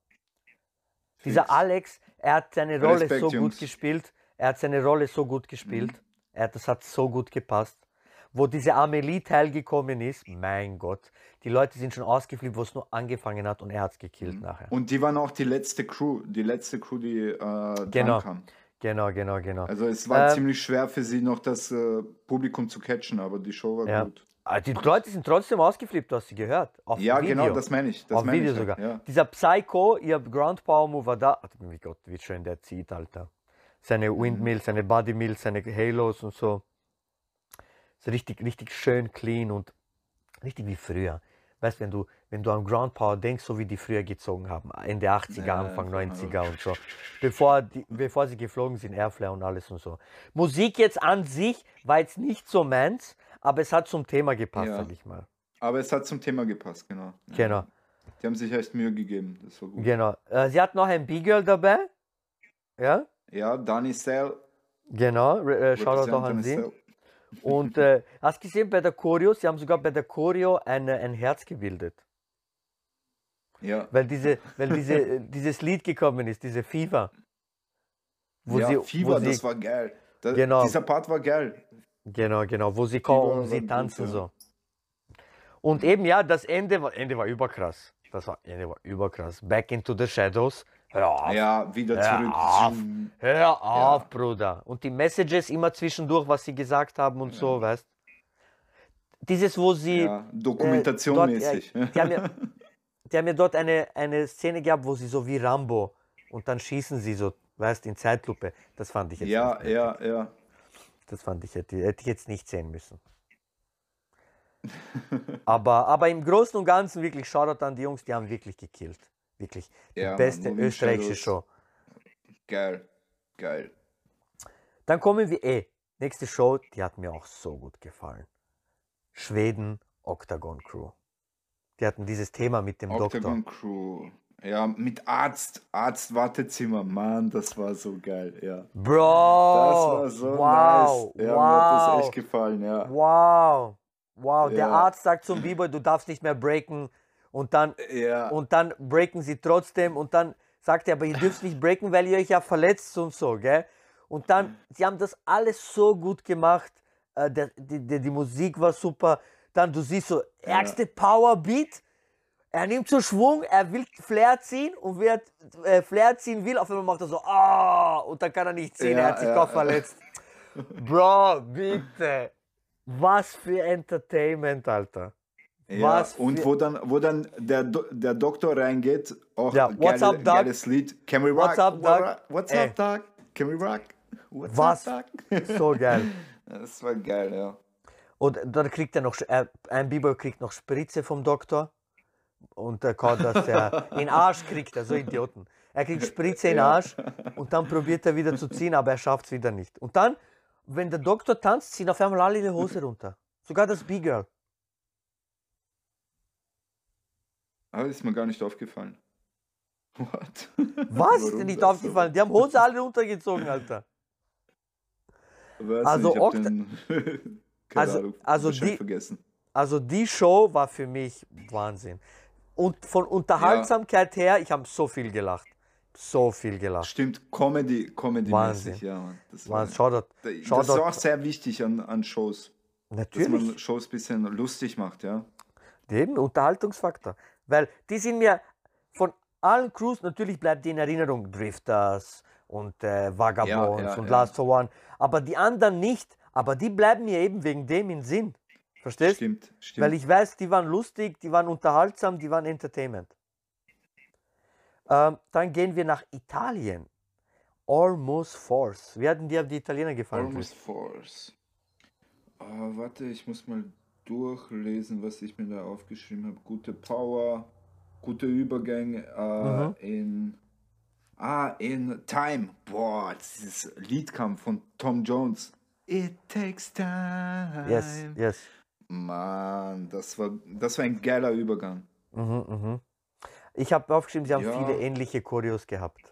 Dieser Fix. Alex, er hat seine Rolle Respekt, so gut Jungs. gespielt. Er hat seine Rolle so gut gespielt. Mhm. Er, das hat so gut gepasst. Wo diese Amelie teilgekommen ist, mein Gott, die Leute sind schon ausgeflippt, wo es nur angefangen hat und er hat es gekillt Mhm. nachher. Und die waren auch die letzte Crew, die letzte Crew, die äh, Genau. kam. Genau, genau, genau. Also es war Ähm, ziemlich schwer für sie noch das äh, Publikum zu catchen, aber die Show war Ja. gut. Ah, Die Leute sind trotzdem ausgeflippt, du hast sie gehört. Auf Ja, Video. genau, das meine ich. Das Auf meine Video ich, sogar. Ja. Dieser Psycho, ihr Ground Power Mover da. Ach, mein Gott, wie schön der zieht, Alter. Seine Mhm. Windmills, seine Body Mills, seine Halos und so. Ist richtig, richtig schön clean und richtig wie früher. weißt wenn du, wenn du an Ground Power denkst, so wie die früher gezogen haben, Ende 80er, Ja, Anfang einfach, 90er und so, bevor, die, bevor sie geflogen sind, Airflare und alles und so. Musik jetzt an sich war jetzt nicht so meins, aber es hat zum Thema gepasst, Ja. sag ich mal. Aber es hat zum Thema gepasst, genau. Ja. Genau, Die haben sich echt Mühe gegeben. Das war gut. genau. Äh, sie hat noch ein B-Girl dabei, ja, Ja, Dani Sell. genau, äh, Shoutout auch an sie. Und äh, hast gesehen bei der Choreo, sie haben sogar bei der Choreo eine, ein Herz gebildet. Ja, Weil, diese, weil diese, äh, dieses Lied gekommen ist, diese Fever. Wo ja sie, Fever, wo sie, das war geil. Da, Genau. Dieser Part war geil. Genau, genau, wo sie kommen und sie gut, tanzen ja. so. Und eben, ja, das Ende war, Ende war überkrass. Das war, Ende war überkrass. Back into the Shadows. Hör auf, Ja, wieder Hör zurück. auf. Hör auf, Bruder. Und die Messages immer zwischendurch, was sie gesagt haben und so, weißt Dieses, wo sie. Ja, äh, Dokumentation dort, äh, die, haben ja, die haben ja dort eine, eine Szene gehabt, wo sie so wie Rambo und dann schießen sie so, weißt in Zeitlupe. Das fand ich jetzt ja, nicht. ja, ja. Das fand ich, hätte, hätte ich jetzt nicht sehen müssen. aber, aber im Großen und Ganzen wirklich Shoutout an die Jungs, die haben wirklich gekillt. Wirklich. Die Ja, beste Moving österreichische. Show. Geil. Geil. Dann kommen wir eh. Nächste Show, die hat mir auch so gut gefallen. Schweden Octagon Crew. Die hatten dieses Thema mit dem Octagon Doktor. Crew. Ja, mit Arzt, Arzt Wartezimmer. Mann, das war so geil, ja. Bro! Das war so wow! nice. Ja, mir hat das wow! echt gefallen, ja. Wow! Wow! Der Ja. Arzt sagt zum B-Boy, du darfst nicht mehr breaken. Und dann Ja, und dann breaken sie trotzdem und dann sagt er, aber ihr dürft nicht breaken, weil ihr euch ja verletzt und so, gell? Und dann, sie haben das alles so gut gemacht, äh, der, die, die, die Musik war super, dann du siehst so, ärgste Powerbeat, er nimmt so Schwung, er will Flair ziehen und wer äh, Flair ziehen will, auf einmal macht er so, ah, und dann kann er nicht ziehen, Ja, er hat sich ja, doch ja. verletzt. Bro, bitte, was für Entertainment, Alter. Ja. Was Und wo dann, wo dann der, Do der Doktor reingeht, auch Ja, what's geile, up, Doc? geiles Lied. Can we rock? What's up, Doc? What's Ey. up, Doc? Can we rock? What's Was? up, Doc? So geil. Das war geil, ja. Und dann kriegt er noch, äh, ein Biber kriegt noch Spritze vom Doktor. Und er kann das, er, in den Arsch kriegt er, so Idioten. Er kriegt Spritze in den. Arsch und dann probiert er wieder zu ziehen, aber er schafft es wieder nicht. Und dann, wenn der Doktor tanzt, ziehen auf einmal alle die Hose runter. Sogar das B-Girl. Aber ist mir gar nicht aufgefallen. What? Was ist dir nicht das so? aufgefallen? Die haben Hose alle runtergezogen, Alter. Weiß Also nicht, ich den, keine Also- Ahnung, also die- vergessen. Also die Show war für mich Wahnsinn. Und von Unterhaltsamkeit her, ich habe so viel gelacht. So viel gelacht. Stimmt, Comedy, Comedy-mäßig, Wahnsinn. ja. Mann. Das, war, Mann, Shoutout. das ist auch sehr wichtig an, an Shows, dass Natürlich. man Shows ein bisschen lustig macht, ja. Eben, Unterhaltungsfaktor. Weil die sind mir von allen Crews, natürlich bleibt die in Erinnerung Drifters und äh, Vagabonds Ja, ja, und ja. Last for One. Aber die anderen nicht. Aber die bleiben mir eben wegen dem in Sinn. Verstehst? Stimmt, stimmt. Weil ich weiß, die waren lustig, die waren unterhaltsam, die waren Entertainment. Ähm, dann gehen wir nach Italien. Almost Force. Wie hatten dir die Italiener gefallen? Almost Force. Ah, warte, ich muss mal durchlesen, was ich mir da aufgeschrieben habe. Gute Power, gute Übergänge äh, Mhm. in. Ah, in Time. Boah, dieses Lied kam von Tom Jones. It takes time. Yes, yes. Mann, das war, das war ein geiler Übergang. Mhm, mhm. Ich habe aufgeschrieben, sie haben Ja. viele ähnliche Choreos gehabt.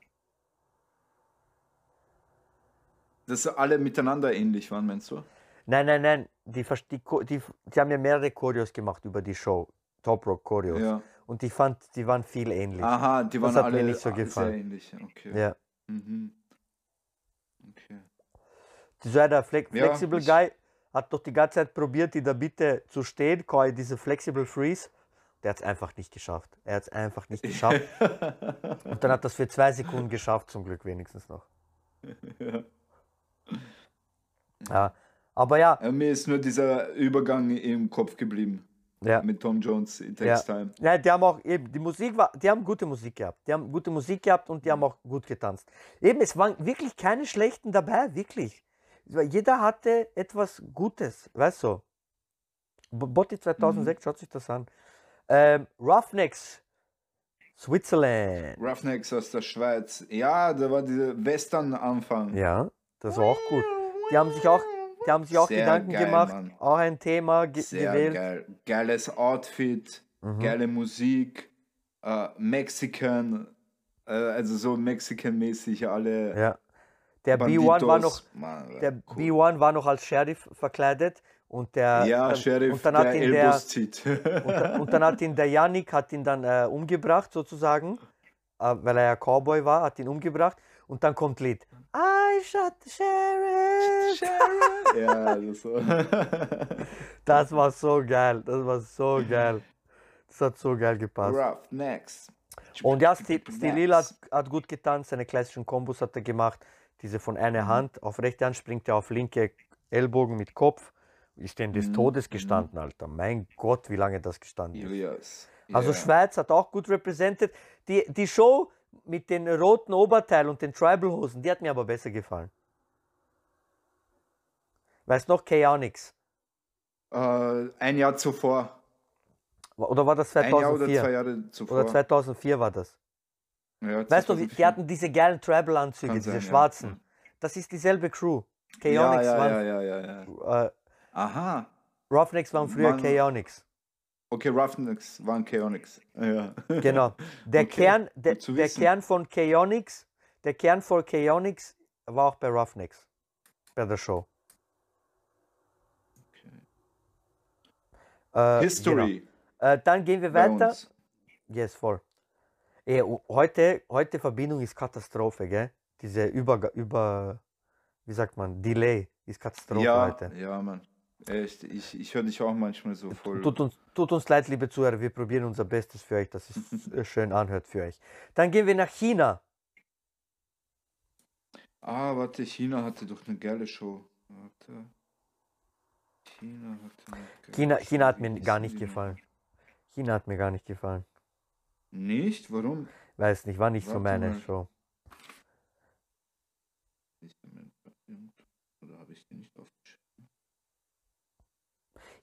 Dass alle miteinander ähnlich waren, meinst du? Nein, nein, nein. Die, die, die, die haben ja mehrere Choreos gemacht über die Show. Top Rock Choreos. Ja. Und ich fand, die waren viel ähnlich. Aha, die waren hat mir alle nicht so sehr gefallen. ähnlich. Okay. Ja. Mhm. Okay. So der Flex Ja, Flexible Guy hat doch die ganze Zeit probiert, in der Mitte zu stehen, Koi, diese Flexible Freeze. Der hat es einfach nicht geschafft. Er hat es einfach nicht geschafft. Und dann hat das für zwei Sekunden geschafft, zum Glück wenigstens noch. Ja. Ja. Aber ja, Ja, mir ist nur dieser Übergang im Kopf geblieben ja. mit Tom Jones, It Ja. Takes Time. Ja, die haben auch eben, die Musik war, die haben gute Musik gehabt. Die haben gute Musik gehabt und die haben auch gut getanzt. Eben, es waren wirklich keine schlechten dabei, wirklich. Jeder hatte etwas Gutes, weißt du. Botti 2006, schaut sich das an. Ähm, Roughnecks, Switzerland. Roughnecks aus der Schweiz. Ja, da war dieser Western-Anfang. Ja, das war auch gut. Die haben sich auch, die haben sich auch Sehr Gedanken geil, gemacht, Mann. auch ein Thema ge Sehr gewählt. geil. Geiles Outfit, Mhm. geile Musik, äh, Mexican, äh, also so Mexican-mäßig alle. Ja. Der B1 war noch. Mann, der cool. B1 war noch als Sheriff verkleidet und der Ja, dann, Sheriff, und dann hat der ihn der zieht. und, dann- und dann hat ihn der Yannick hat ihn dann äh, umgebracht sozusagen, äh, weil er ja Cowboy war, hat ihn umgebracht und dann kommt Lied. I shot the sheriff. ja, das so. Das war so geil, das war so geil. Das hat so geil gepasst. Roughnecks. Und ja, Sti- Stilil hat, hat gut getanzt, seine klassischen Kombos hat er gemacht. Diese von einer Mhm. Hand, auf rechte Hand springt er auf linke Ellbogen mit Kopf. Ist denn des Mhm, Todes mhm. gestanden, Alter. Mein Gott, wie lange das gestanden ist. Ilias. Also Ja. Schweiz hat auch gut repräsentiert. Die, die Show mit den roten Oberteil und den Tribal-Hosen, die hat mir aber besser gefallen. Weißt noch, Chaonix? Äh, ein Jahr zuvor. Oder war das Ein Jahr oder 2004? zwei Jahre zuvor. Oder 2004 war das. Ja, Weißt du, die 2004. hatten diese geilen Tribal-Anzüge, diese sein, ja. schwarzen. Das ist dieselbe Crew. Ja, Chaonix ja, waren, ja, ja, ja, ja. Äh, Aha. Roughnecks waren früher Chaonix. Okay, Roughnecks waren Chaonix. Ja. Genau. Der, Okay, Kern, der, der. Kern von Chaonix, der Kern von Chaonix war auch bei Roughnecks. Bei der Show. Äh, History. Genau. Äh, dann gehen wir weiter. Yes, voll. Ey, heute, heute Verbindung ist Katastrophe, gell? Diese über, über, wie sagt man, Delay ist Katastrophe Ja, heute. ja, Mann. Echt, ich, ich höre dich auch manchmal so voll. Tut uns, tut uns leid, liebe Zuhörer, wir probieren unser Bestes für euch, dass es schön anhört für euch. Dann gehen wir nach China. Ah, warte, China hatte doch eine geile Show. Warte. China hatte eine geile China, Show. China hat mir gar nicht gefallen. China hat mir gar nicht gefallen. Nicht? Warum? Weiß nicht, war nicht so Warte meine mal. Show. Oder habe ich die nicht aufgeschrieben?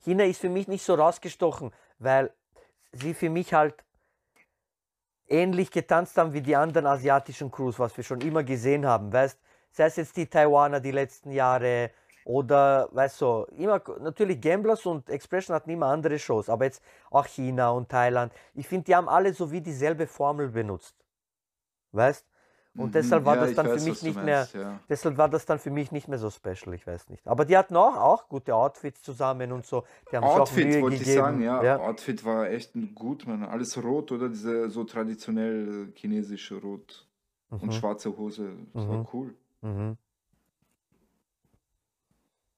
China ist für mich nicht so rausgestochen, weil sie für mich halt ähnlich getanzt haben wie die anderen asiatischen Crews, was wir schon immer gesehen haben. Weißt, sei es jetzt die Taiwaner die letzten Jahre oder, weißt du, immer, natürlich Gamblers und Expression hatten immer andere Shows, aber jetzt auch China und Thailand. Ich finde, die haben alle so wie dieselbe Formel benutzt. Weißt? Und Mhm, deshalb war ja, das ich dann für mich nicht mehr, meinst, Ja. Deshalb war das dann für mich nicht mehr so special, ich weiß nicht. Aber die hatten auch, auch gute Outfits zusammen und so. Die haben sich auch Outfit Mühe wollte ich gegeben. sagen, ja. ja. Outfit war echt gut, man. Alles rot oder diese so traditionell chinesische Rot und Mhm. schwarze Hose. Das Mhm. war cool. Mhm.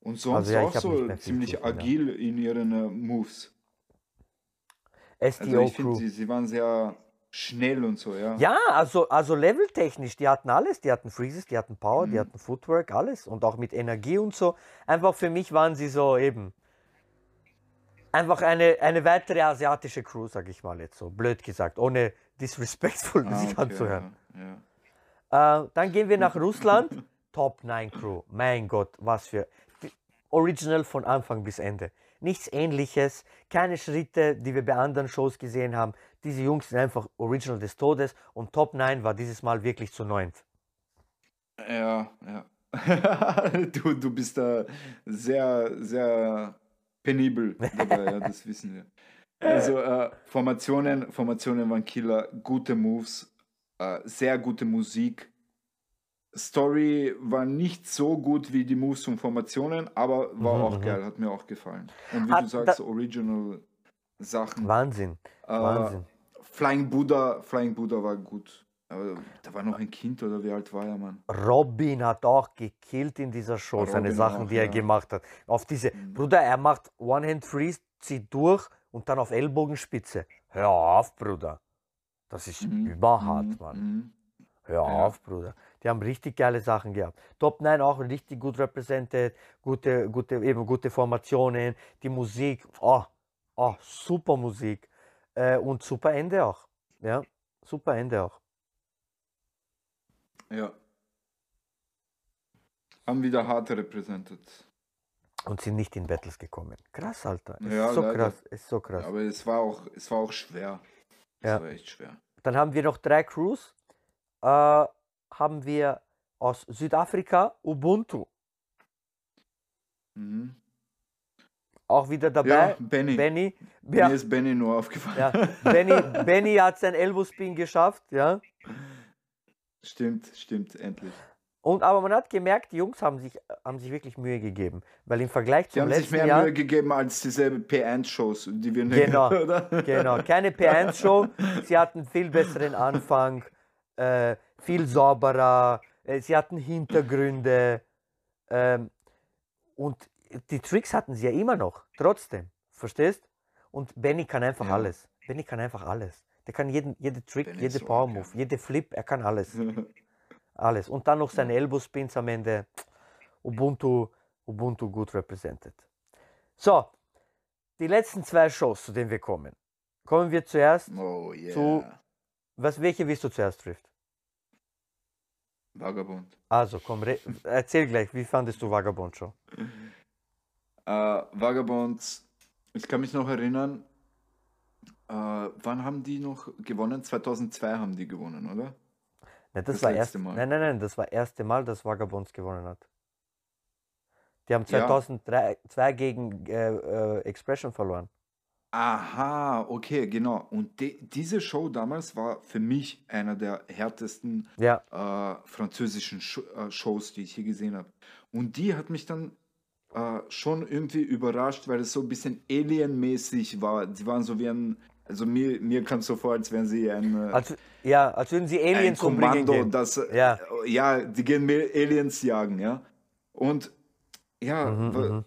Und sonst Also ja, ich auch so mehr ziemlich ja. agil in ihren äh, Moves. Also STO ich finde, sie, sie waren sehr schnell und so, ja. Ja, also, also leveltechnisch, die hatten alles. Die hatten Freezes, die hatten Power, die Mhm. hatten Footwork, alles. Und auch mit Energie und so. Einfach für mich waren sie so eben. Einfach eine, eine weitere asiatische Crew, sag ich mal jetzt so. Blöd gesagt, ohne disrespectful Ah, sich okay, anzuhören. ja, ja. Äh, dann gehen wir nach Russland. Top 9 Crew. Mein Gott, was für. die- Original von Anfang bis Ende. Nichts ähnliches, keine Schritte, die wir bei anderen Shows gesehen haben. Diese Jungs sind einfach Original des Todes und Top 9 war dieses Mal wirklich zu neunt. Ja, ja. du, du bist da sehr, sehr penibel dabei, ja, das wissen wir. Also äh, Formationen, Formationen waren Killer, gute Moves, äh, sehr gute Musik. Story war nicht so gut wie die Moves und Formationen, aber war Mhm, auch mhm. geil, hat mir auch gefallen. Und wie Hat du sagst, Original Sachen. Wahnsinn, Äh, Wahnsinn. Flying Buddha, Flying Buddha war gut. Aber da war noch ein Kind oder wie alt war er, Mann? Robin hat auch gekillt in dieser Show, seine Robin Sachen, auch, die er ja. gemacht hat. Auf diese, Mhm. Bruder, er macht One-Hand-Freeze, zieht durch und dann auf Ellbogenspitze. Hör auf, Bruder. Das ist Mhm, überhart, mhm, Mann. mhm. Hör Ja. auf, Bruder. Die haben richtig geile Sachen gehabt. Top 9 auch richtig gut repräsentiert, gute, gute, eben gute Formationen, die Musik, oh, oh, super Musik. Äh, und super Ende auch. Ja, super Ende auch. Ja. Haben wieder harte repräsentiert. und sind nicht in Battles gekommen. Krass, Alter. Ist Ja, so leider. krass, ist so krass. Aber es war auch, es war auch schwer. Es Ja. war echt schwer. Dann haben wir noch drei Crews. Äh, haben wir aus Südafrika Ubuntu. Mhm. Auch wieder dabei. Ja, Benny. Benny. Mir Ja, ist Benny nur aufgefallen. ja. Benny, Benny hat sein Elbow-Spin geschafft. Ja. Stimmt, stimmt, endlich. Und, aber man hat gemerkt, die Jungs haben sich, haben sich wirklich Mühe gegeben. Weil im Vergleich Die zum haben sich letzten mehr Jahr. Mühe gegeben als dieselbe P1-Shows, die wir Genau, oder? Genau, keine P1-Show. Sie hatten viel besseren Anfang, äh, viel sauberer, äh, sie hatten Hintergründe. Ähm, und die Tricks hatten sie ja immer noch, trotzdem. Verstehst? Und Benny kann einfach Ja. alles. Benny kann einfach alles. Der kann jeden, jede Trick, Benny jede so Power arg, ja. Move, jede Flip, er kann alles. Alles. Und dann noch seine Elbow-Spins am Ende. Ubuntu, Ubuntu gut represented. So, die letzten zwei Shows, zu denen wir kommen. Kommen wir zuerst. Oh yeah. Zu- Was, welche willst du zuerst trifft? Vagabond. Also, komm, erzähl gleich, wie fandest du Vagabond Show? Äh, Vagabonds, ich kann mich noch erinnern, äh, wann haben die noch gewonnen? 2002 haben die gewonnen, oder? Nein, das, Das war erst, Mal. nein, nein, nein, das war erste Mal, dass Vagabonds gewonnen hat. Die haben Ja. 2002 gegen äh, äh, Expression verloren. Aha, okay, genau. Und de, diese Show damals war für mich einer der härtesten Ja, äh, französischen Sh äh, Shows, die ich hier gesehen habe. Und die hat mich dann äh, schon irgendwie überrascht, weil es so ein bisschen alienmäßig war. Sie waren so wie ein, also mir, mir kam es so vor, als wären sie ein, äh, als, ja, als würden sie ein Aliens umbringen Kommando, das, äh, Ja. ja, die gehen Aliens jagen, ja. Und ja, Mhm, mhm.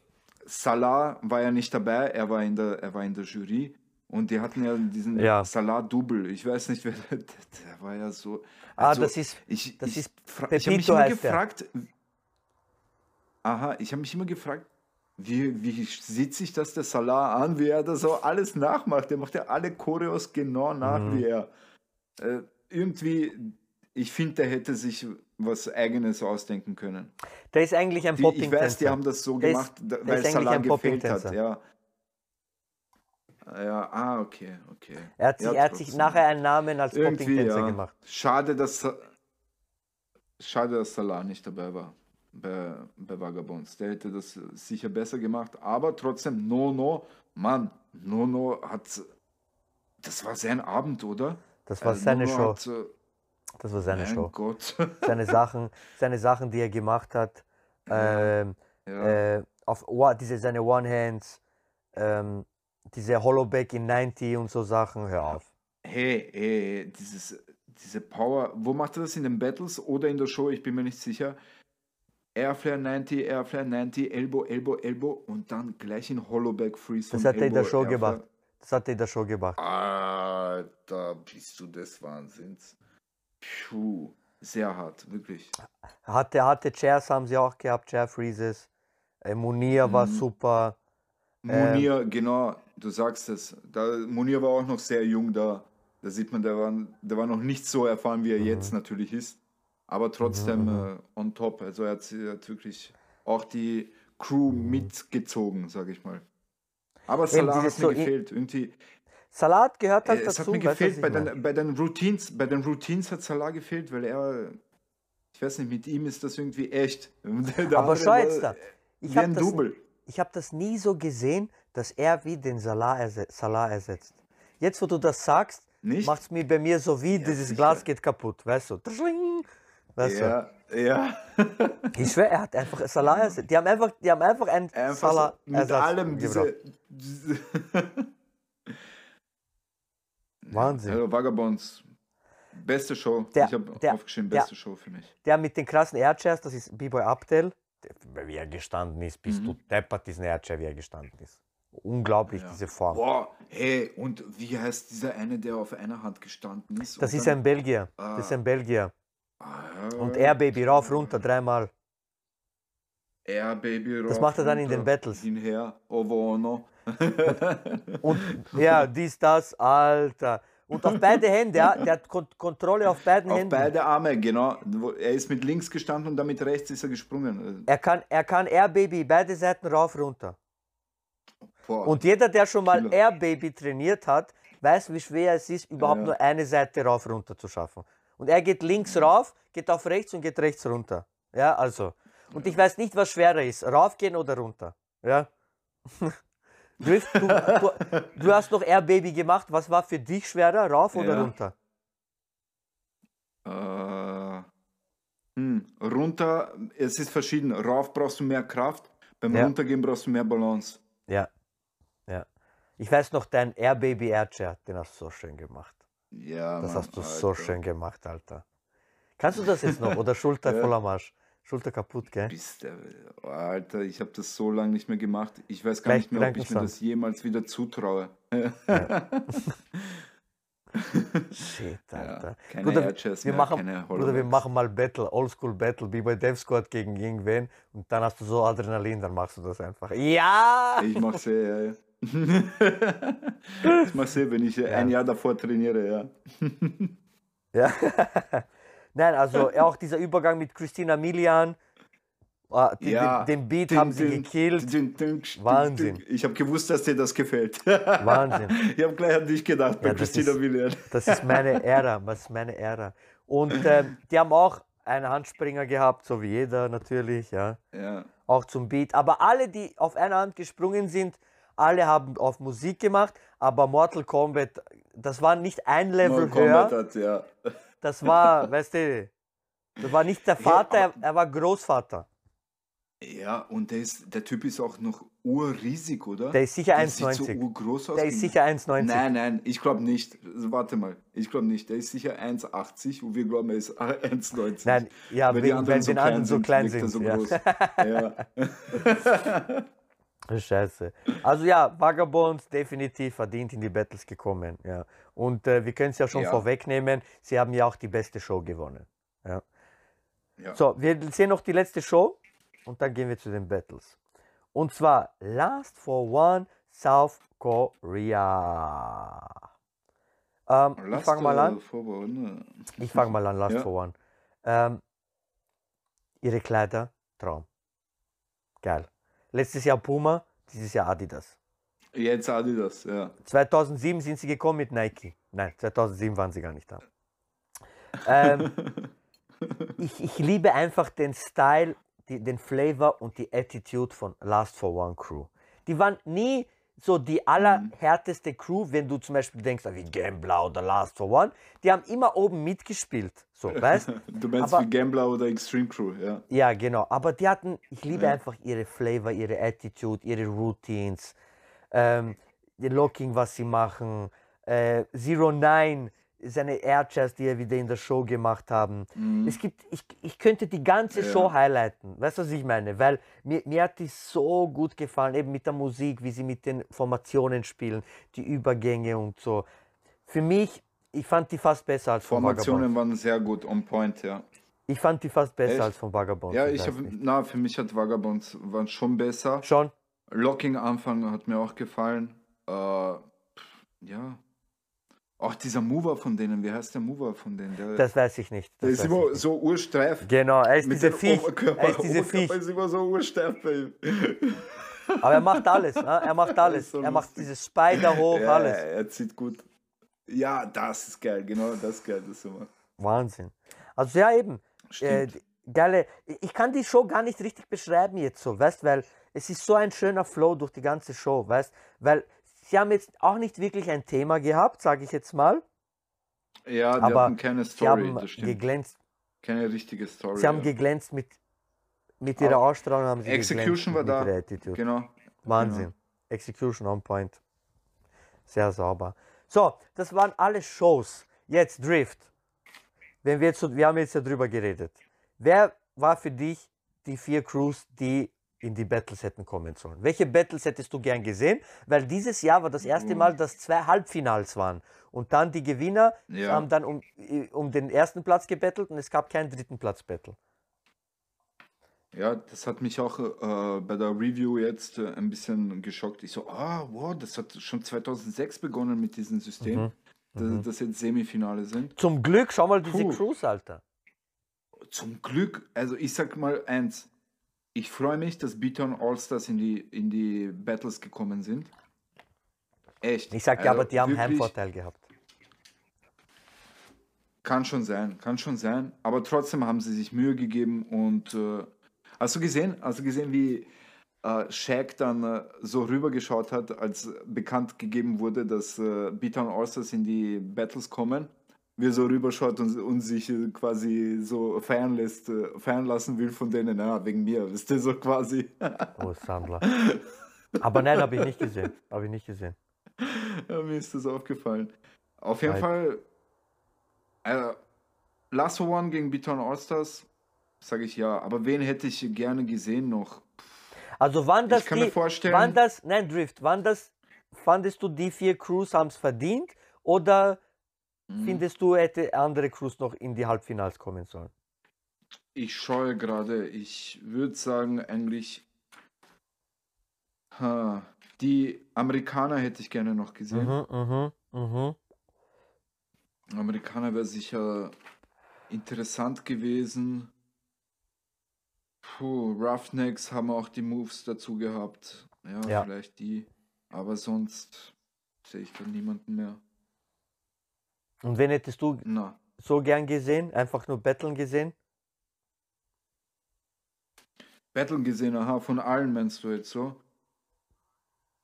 Salah war ja nicht dabei, er war in der, er war in der Jury. Und die hatten ja diesen Ja. Salah-Double. Ich weiß nicht, wer der, der war ja so. Ah, also das ist, ich, das ich, ist ich habe mich immer heißt der. gefragt. Aha, ich habe mich immer gefragt, wie, wie sieht sich das der Salah an, wie er das so alles nachmacht. Der macht ja alle Choreos genau nach, Mhm. wie er. Äh, irgendwie, ich finde, der hätte sich was Eigenes ausdenken können. der ist eigentlich ein Die, ich weiß, die Popping-Tänzer. haben das so Der gemacht, weil ist eigentlich Salah ein gefehlt hat. Popping-Tänzer. Ja. Ja, ah, okay, okay. Er hat sich, Ja, er hat sich nachher einen Namen als Popping-Tänzer ja. gemacht. Schade, dass, schade, dass Salah nicht dabei war bei, bei Vagabonds. Der hätte das sicher besser gemacht, aber trotzdem, Nono, Mann, Nono hat, das war sein Abend, oder? Das war Also seine Nono Show. Hat, äh, Das war seine mein Show. Gott. Seine Sachen, seine Sachen, die er gemacht hat. Ähm, ja. äh, auf diese seine One Hands, ähm, diese Hollowback in 90 und so Sachen. Hör auf. Hey, hey, dieses, diese Power, wo macht er das in den Battles oder in der Show? Ich bin mir nicht sicher. Airflare 90, Airflare 90, Elbow, Elbow, Elbow und dann gleich in Hollowback Freeze. Das hat er in der Elbow, Show Airflare. gemacht. Das hat er in der Show gemacht. Alter, bist du des Wahnsinns. Puh, sehr hart, wirklich. Hatte, hatte Chairs haben sie auch gehabt, Chair Freezes. Äh, Munir war Mhm. super. Munir, genau, du sagst es. Da, Munir war auch noch sehr jung da. Da sieht man, der war, der war noch nicht so erfahren, wie er Mhm. jetzt natürlich ist. Aber trotzdem Mhm, äh, on top. Also er hat, er hat wirklich auch die Crew Mhm. mitgezogen, sag ich mal. Aber Salah hat mir so gefehlt. Irgendwie, Salat gehört äh, halt es dazu. hat mir weißt du, was gefehlt bei den, bei den Routines. Bei den Routines hat Salah gefehlt, weil er, ich weiß nicht, mit ihm ist das irgendwie echt. Der Aber schau jetzt da. Ich habe das, ich hab das nie so gesehen, dass er wie den Salah, erse Salah ersetzt. Jetzt, wo du das sagst, macht es mir bei mir so wie, dieses sicher. Glas geht kaputt, weißt du? Tschling. Weißt Ja, ja. du? Ich schwöre, er hat einfach Salah ersetzt. Die haben einfach, die haben einfach einen Einfach Salah so mit allem diese, diese Wahnsinn. Also Vagabonds, beste Show. Der- ich habe der- aufgeschrieben, der- beste Show für mich. Der mit den krassen Airchairs, das ist B-Boy Abdel. Der- Wie er gestanden ist, bist Mhm. du deppert, diesen Airchair, wie er gestanden ist. Unglaublich, Ja. diese Form. Boah, hey, und wie heißt dieser eine, der auf einer Hand gestanden ist? Das ist dann- ein Belgier. Das ist Ah. ein Belgier. Ah, Und er, Baby, rauf, runter, dreimal. Er, Baby, Das rauf, macht er dann in den runter, Battles. Hinher, over, ono. Und ja, dies, das, Alter. Und auf beide Hände, ja, der hat Kon Kontrolle auf beiden Auf Händen. beide Arme, genau. Er ist mit links gestanden und dann mit rechts ist er gesprungen. Er kann, er kann Air Baby beide Seiten rauf runter. Boah. Und jeder, der schon mal Killer. Air Baby trainiert hat, weiß, wie schwer es ist, überhaupt Ja. nur eine Seite rauf runter zu schaffen. Und er geht links rauf, geht auf rechts und geht rechts runter. Ja, also. Und ich weiß nicht, was schwerer ist, raufgehen oder runter. Ja. Du, du, du hast noch Air Baby gemacht. Was war für dich schwerer, rauf oder Ja. runter? Äh, hm, runter, es ist verschieden. Rauf brauchst du mehr Kraft, beim Ja. Runtergehen brauchst du mehr Balance. Ja. Ja. Ich weiß noch, dein Air Baby Air Chair, den hast du so schön gemacht. Ja, Das Mann, hast du so Alter. schön gemacht, Alter. Kannst du das jetzt noch? Oder Schulter Ja. voller Marsch? Schulter kaputt, gell? Bist der, Alter, ich habe das so lange nicht mehr gemacht. Ich weiß gar Gleich nicht mehr, ob ich mir das jemals wieder zutraue. Shit, Alter. keine Bruder, Airchairs wir mehr, machen, keine Bruder, wir machen mal Battle, Oldschool Battle, wie bei Dev Squad gegen irgendwen und dann hast du so Adrenalin, dann machst du das einfach. Ja! Ich mach's eh, ja, ja. ich mach's eh, wenn ich ein Jahr davor trainiere, ja. Ja. Nein, also auch dieser Übergang mit Christina Milian, ah, die, Ja. den, den Beat Dün, haben sie dün, gekillt. dün, Wahnsinn. Ich habe gewusst, dass dir das gefällt. Wahnsinn. Ich habe gleich an dich gedacht bei Ja, das Christina ist- Willian. Das ist meine Ära, das ist meine Ära. Und ähm, die haben auch einen Handspringer gehabt, so wie jeder natürlich, ja. Ja. Auch zum Beat. Aber alle, die auf einer Hand gesprungen sind, alle haben auf Musik gemacht, aber Mortal Kombat, das war nicht ein Level Mortal höher. Kombat hat, ja. Das war, weißt du, das war nicht der Vater, er, er war Großvater. Ja, und der, ist, der Typ ist auch noch urriesig, oder? Der ist sicher Der sieht so 1,90. urgroß aus. Der ist sicher 1,90. Nein, nein, ich glaube nicht. Warte mal, ich glaube nicht. Der ist sicher 1,80 und wir glauben, er ist 1,90. Nein, ja, wegen, wenn den anderen so klein wirkt er sind. so ja. groß. ja. Scheiße. Also ja, Vagabonds definitiv verdient in die Battles gekommen. Ja. Und äh, wir können es ja schon Ja. vorwegnehmen, sie haben ja auch die beste Show gewonnen. Ja. Ja. So, wir sehen noch die letzte Show und dann gehen wir zu den Battles. Und zwar Last for One South Korea. Ähm, ich fange mal an. ne? Ich fange mal an, Last Ja. for One. Ähm, ihre Kleider, Traum. Geil. Letztes Jahr Puma, dieses Jahr Adidas. Jetzt Adidas, ja. 2007 sind sie gekommen mit Nike. Nein, 2007 waren sie gar nicht da. Ähm, ich, ich liebe einfach den Style, die, den Flavor und die Attitude von Last for One Crew. Die waren nie so die allerhärteste Crew, wenn du zum Beispiel denkst, ah, wie Gambler oder Last for One. Die haben immer oben mitgespielt. So, weißt Du meinst Aber- wie Gambler oder Extreme Crew, ja. Ja, genau. Aber die hatten, ich liebe Ja. einfach ihre Flavor, ihre Attitude, ihre Routines, ähm, die Locking, was sie machen. Äh, Zero Nine, seine Airchairs, die er wieder in der Show gemacht haben. Es gibt, ich, ich könnte die ganze Mhm. Ja. Show highlighten. Weißt du, was ich meine? Weil mir, mir hat die so gut gefallen, eben mit der Musik, wie sie mit den Formationen spielen, die Übergänge und so. Für mich, ich fand die fast besser als von Vagabond. Formationen waren sehr gut, on point, ja. Ich fand die fast besser Echt? als von Vagabond. Ja, ich nicht. na, für mich hat Vagabonds waren schon besser. Schon? Locking Anfang hat mir auch gefallen. Äh, ja. Auch dieser Mover von denen, wie heißt der Mover von denen? Der, Das weiß ich nicht. der ist immer so urstreif. Genau, er ist Mit diese Viech. Er ist diese Viech. ist immer so urstreif bei ihm. Aber er macht alles. Ne? Er macht alles. so er macht dieses Spider hoch, ja, alles. er zieht gut. Ja, das ist geil, genau das ist geil, das immer. Wahnsinn. Also ja, eben. Äh, Stimmt. die- geile. Ich kann die Show gar nicht richtig beschreiben jetzt so, weißt, weil es ist so ein schöner Flow durch die ganze Show, weißt, weil sie haben jetzt auch nicht wirklich ein Thema gehabt, sage ich jetzt mal. Ja, die Aber hatten keine Sie Story, haben das stimmt. geglänzt. Keine richtige Story. Sie haben ja. geglänzt mit mit ihrer Auch Ausstrahlung haben sie Execution geglänzt war mit da. Genau. Wahnsinn. Execution on point. Sehr sauber. So, das waren alle Shows. Jetzt Drift. Wenn wir, jetzt, wir haben jetzt ja drüber geredet. Wer war für dich die vier Crews, die in die Battles hätten kommen sollen? Welche Battles hättest du gern gesehen? Weil dieses Jahr war das erste. Mal, dass zwei Halbfinals waren. Und dann die Gewinner Ja. haben dann um, um den ersten Platz gebettelt und es gab keinen dritten Platz Battle. Ja, das hat mich auch äh, bei der Review jetzt äh, ein bisschen geschockt. Ich so, ah, wow, das hat schon 2006 begonnen mit diesem System. Mhm. dass Mhm. das jetzt Semifinale sind. Zum Glück, schau mal diese Puh. Cruise, Alter. Zum Glück, also ich sag mal eins, ich freue mich, dass Beaton All-Stars in die, in die Battles gekommen sind. Echt. Ich sag ja, Also aber die haben wirklich, Heimvorteil gehabt. Kann schon sein, kann schon sein. Aber trotzdem haben sie sich Mühe gegeben und äh, hast du gesehen, hast du gesehen, wie äh, Shaq dann äh, so rübergeschaut hat, als bekannt gegeben wurde, dass äh, Beaton All-Stars in die Battles kommen? Wie er so rüberschaut und, und sich äh, quasi so feiern lässt, äh, feiern lassen will von denen, ja, wegen mir, wisst ihr, so quasi. Oh, Sandler. Aber nein, habe ich nicht gesehen. Habe ich nicht gesehen. Ja, mir ist das aufgefallen. Auf jeden Right. Fall, äh, Lasso One gegen Beaton All-Stars, sage ich ja. Aber wen hätte ich gerne gesehen noch? Also waren das ich kann die, mir vorstellen, waren das, nein, Drift, waren das, fandest du die vier Crews haben es verdient oder Mhm. findest du, hätte andere Crews noch in die Halbfinals kommen sollen? ich scheue gerade, ich würde sagen, eigentlich, ha, die Amerikaner hätte ich gerne noch gesehen. Mhm, mhm, mhm. Amerikaner wäre sicher interessant gewesen. Puh, Roughnecks haben auch die Moves dazu gehabt. Ja, Ja. vielleicht die. Aber sonst sehe ich da niemanden mehr. Und wen hättest du Na, so gern gesehen? Einfach nur Battlen gesehen? Battle gesehen, aha, von allen meinst du jetzt so?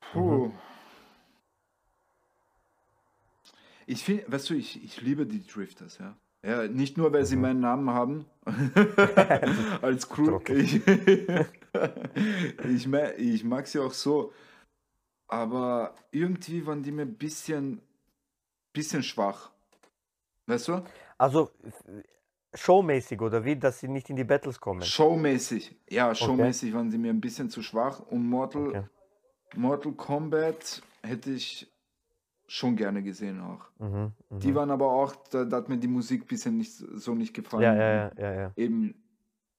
Puh. Ich finde, weißt du, ich, ich liebe die Drifters, ja. Ja, nicht nur, weil sie meinen Namen haben als Crew. Ich, ich, ma- ich mag sie auch so. Aber irgendwie waren die mir ein bisschen, bisschen schwach. Weißt du? Also showmäßig oder wie, dass sie nicht in die Battles kommen? Showmäßig. Ja, showmäßig waren sie mir ein bisschen zu schwach. Und Mortal, Okay. Mortal Kombat hätte ich schon gerne gesehen auch. Mhm, mhm. Die waren aber auch, da, da hat mir die Musik ein bisschen nicht, so nicht gefallen. ja, ja, ja, ja, ja. Eben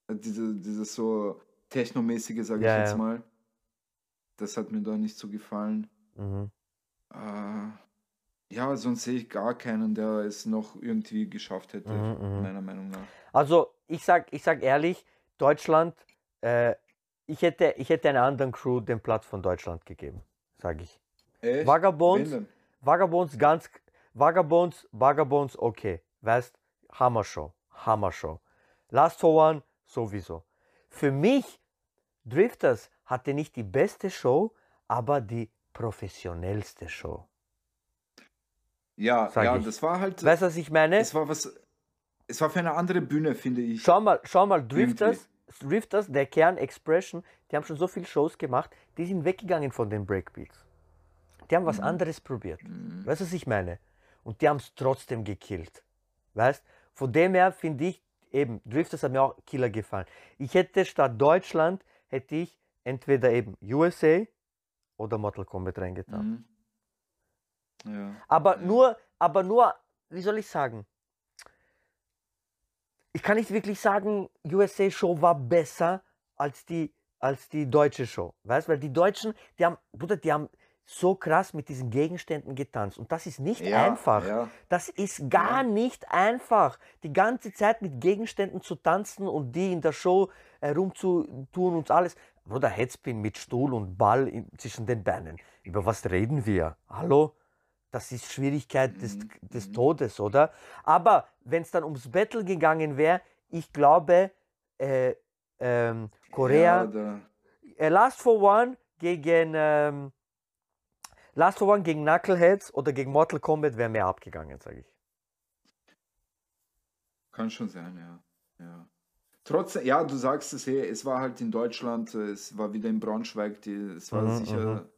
äh, diese, dieses so Technomäßige, sage Ja, ich jetzt ja. mal. Das hat mir da nicht so gefallen. Mhm. Äh, ja, sonst sehe ich gar keinen, der es noch irgendwie geschafft hätte, Mhm, mhm. meiner Meinung nach. Also ich sag, ich sag ehrlich, Deutschland, äh, ich hätte, ich hätte einer anderen Crew den Platz von Deutschland gegeben, sage ich. Echt? Vagabonds? Vagabonds ganz, Vagabonds, Vagabonds, okay, weißt, Hammershow, Hammershow. Last for One, sowieso. Für mich, Drifters hatte nicht die beste Show, aber die professionellste Show. Ja, ja, ich. das war halt, Weißt du, was ich meine? es war was, es war für eine andere Bühne, finde ich. Schau mal, schau mal, Drifters, Drifters, der Kern Expression, die haben schon so viele Shows gemacht, die sind weggegangen von den Breakbeats. Die haben was anderes probiert. Weißt du, was ich meine? Und die haben es trotzdem gekillt. Weißt? Von dem her finde ich eben, Drifters hat mir auch Killer gefallen. Ich hätte statt Deutschland, hätte ich entweder eben USA oder Mortal Kombat reingetan. Mhm. Ja. Aber Ja. nur, aber nur, wie soll ich sagen? Ich kann nicht wirklich sagen, USA Show war besser als die, als die deutsche Show. Weißt weil die Deutschen, die haben, Bruder, die haben so krass mit diesen Gegenständen getanzt. Und das ist nicht Ja, einfach. ja. Das ist gar nicht einfach, die ganze Zeit mit Gegenständen zu tanzen und die in der Show herumzutun und alles. Bruder, Headspin mit Stuhl und Ball in, zwischen den Beinen. Über was reden wir? Hallo? Das ist Schwierigkeit des, Mhm, des mhm. Todes, oder? Aber wenn es dann ums Battle gegangen wäre, ich glaube, äh, ähm, Korea, Ja, äh, Last for One gegen ähm, Last for One gegen Knuckleheads oder gegen Mortal Kombat wäre mehr abgegangen, sage ich. Kann schon sein, ja. ja. Trotzdem, ja, du sagst es eh, es war halt in Deutschland, äh, es war wieder in Braunschweig, die, es war Mhm, sicher ein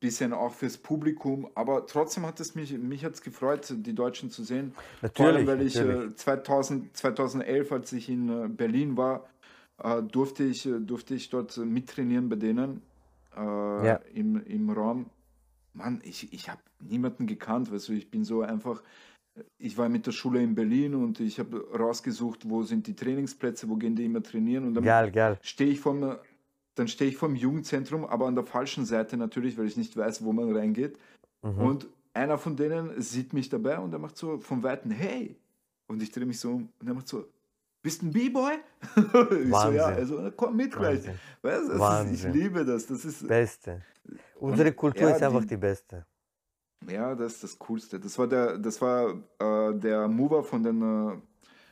bisschen auch fürs Publikum, aber trotzdem hat es mich, mich hat es gefreut, die Deutschen zu sehen. Vor allem, Natürlich, weil ich natürlich. äh, 2000, 2011, als ich in äh, Berlin war, äh, durfte, ich, durfte ich dort mittrainieren bei denen äh, Ja. im, im Raum. Mann, ich, ich habe niemanden gekannt, weißt du, ich bin so einfach, ich war mit der Schule in Berlin und ich habe rausgesucht, wo sind die Trainingsplätze, wo gehen die immer trainieren und dann stehe ich vom, dann stehe ich vom Jugendzentrum, aber an der falschen Seite natürlich, weil ich nicht weiß, wo man reingeht. Mhm. Und einer von denen sieht mich dabei und er macht so vom Weiten, hey. Und ich drehe mich so um und er macht so, bist ein B-Boy? ich so, ja, also komm mit gleich. Weißt, ist, ich liebe das. Das ist, Beste. Unsere Kultur ja, ist einfach die- die beste. ja, das ist das Coolste. Das war der, das war äh, der Mover von den äh,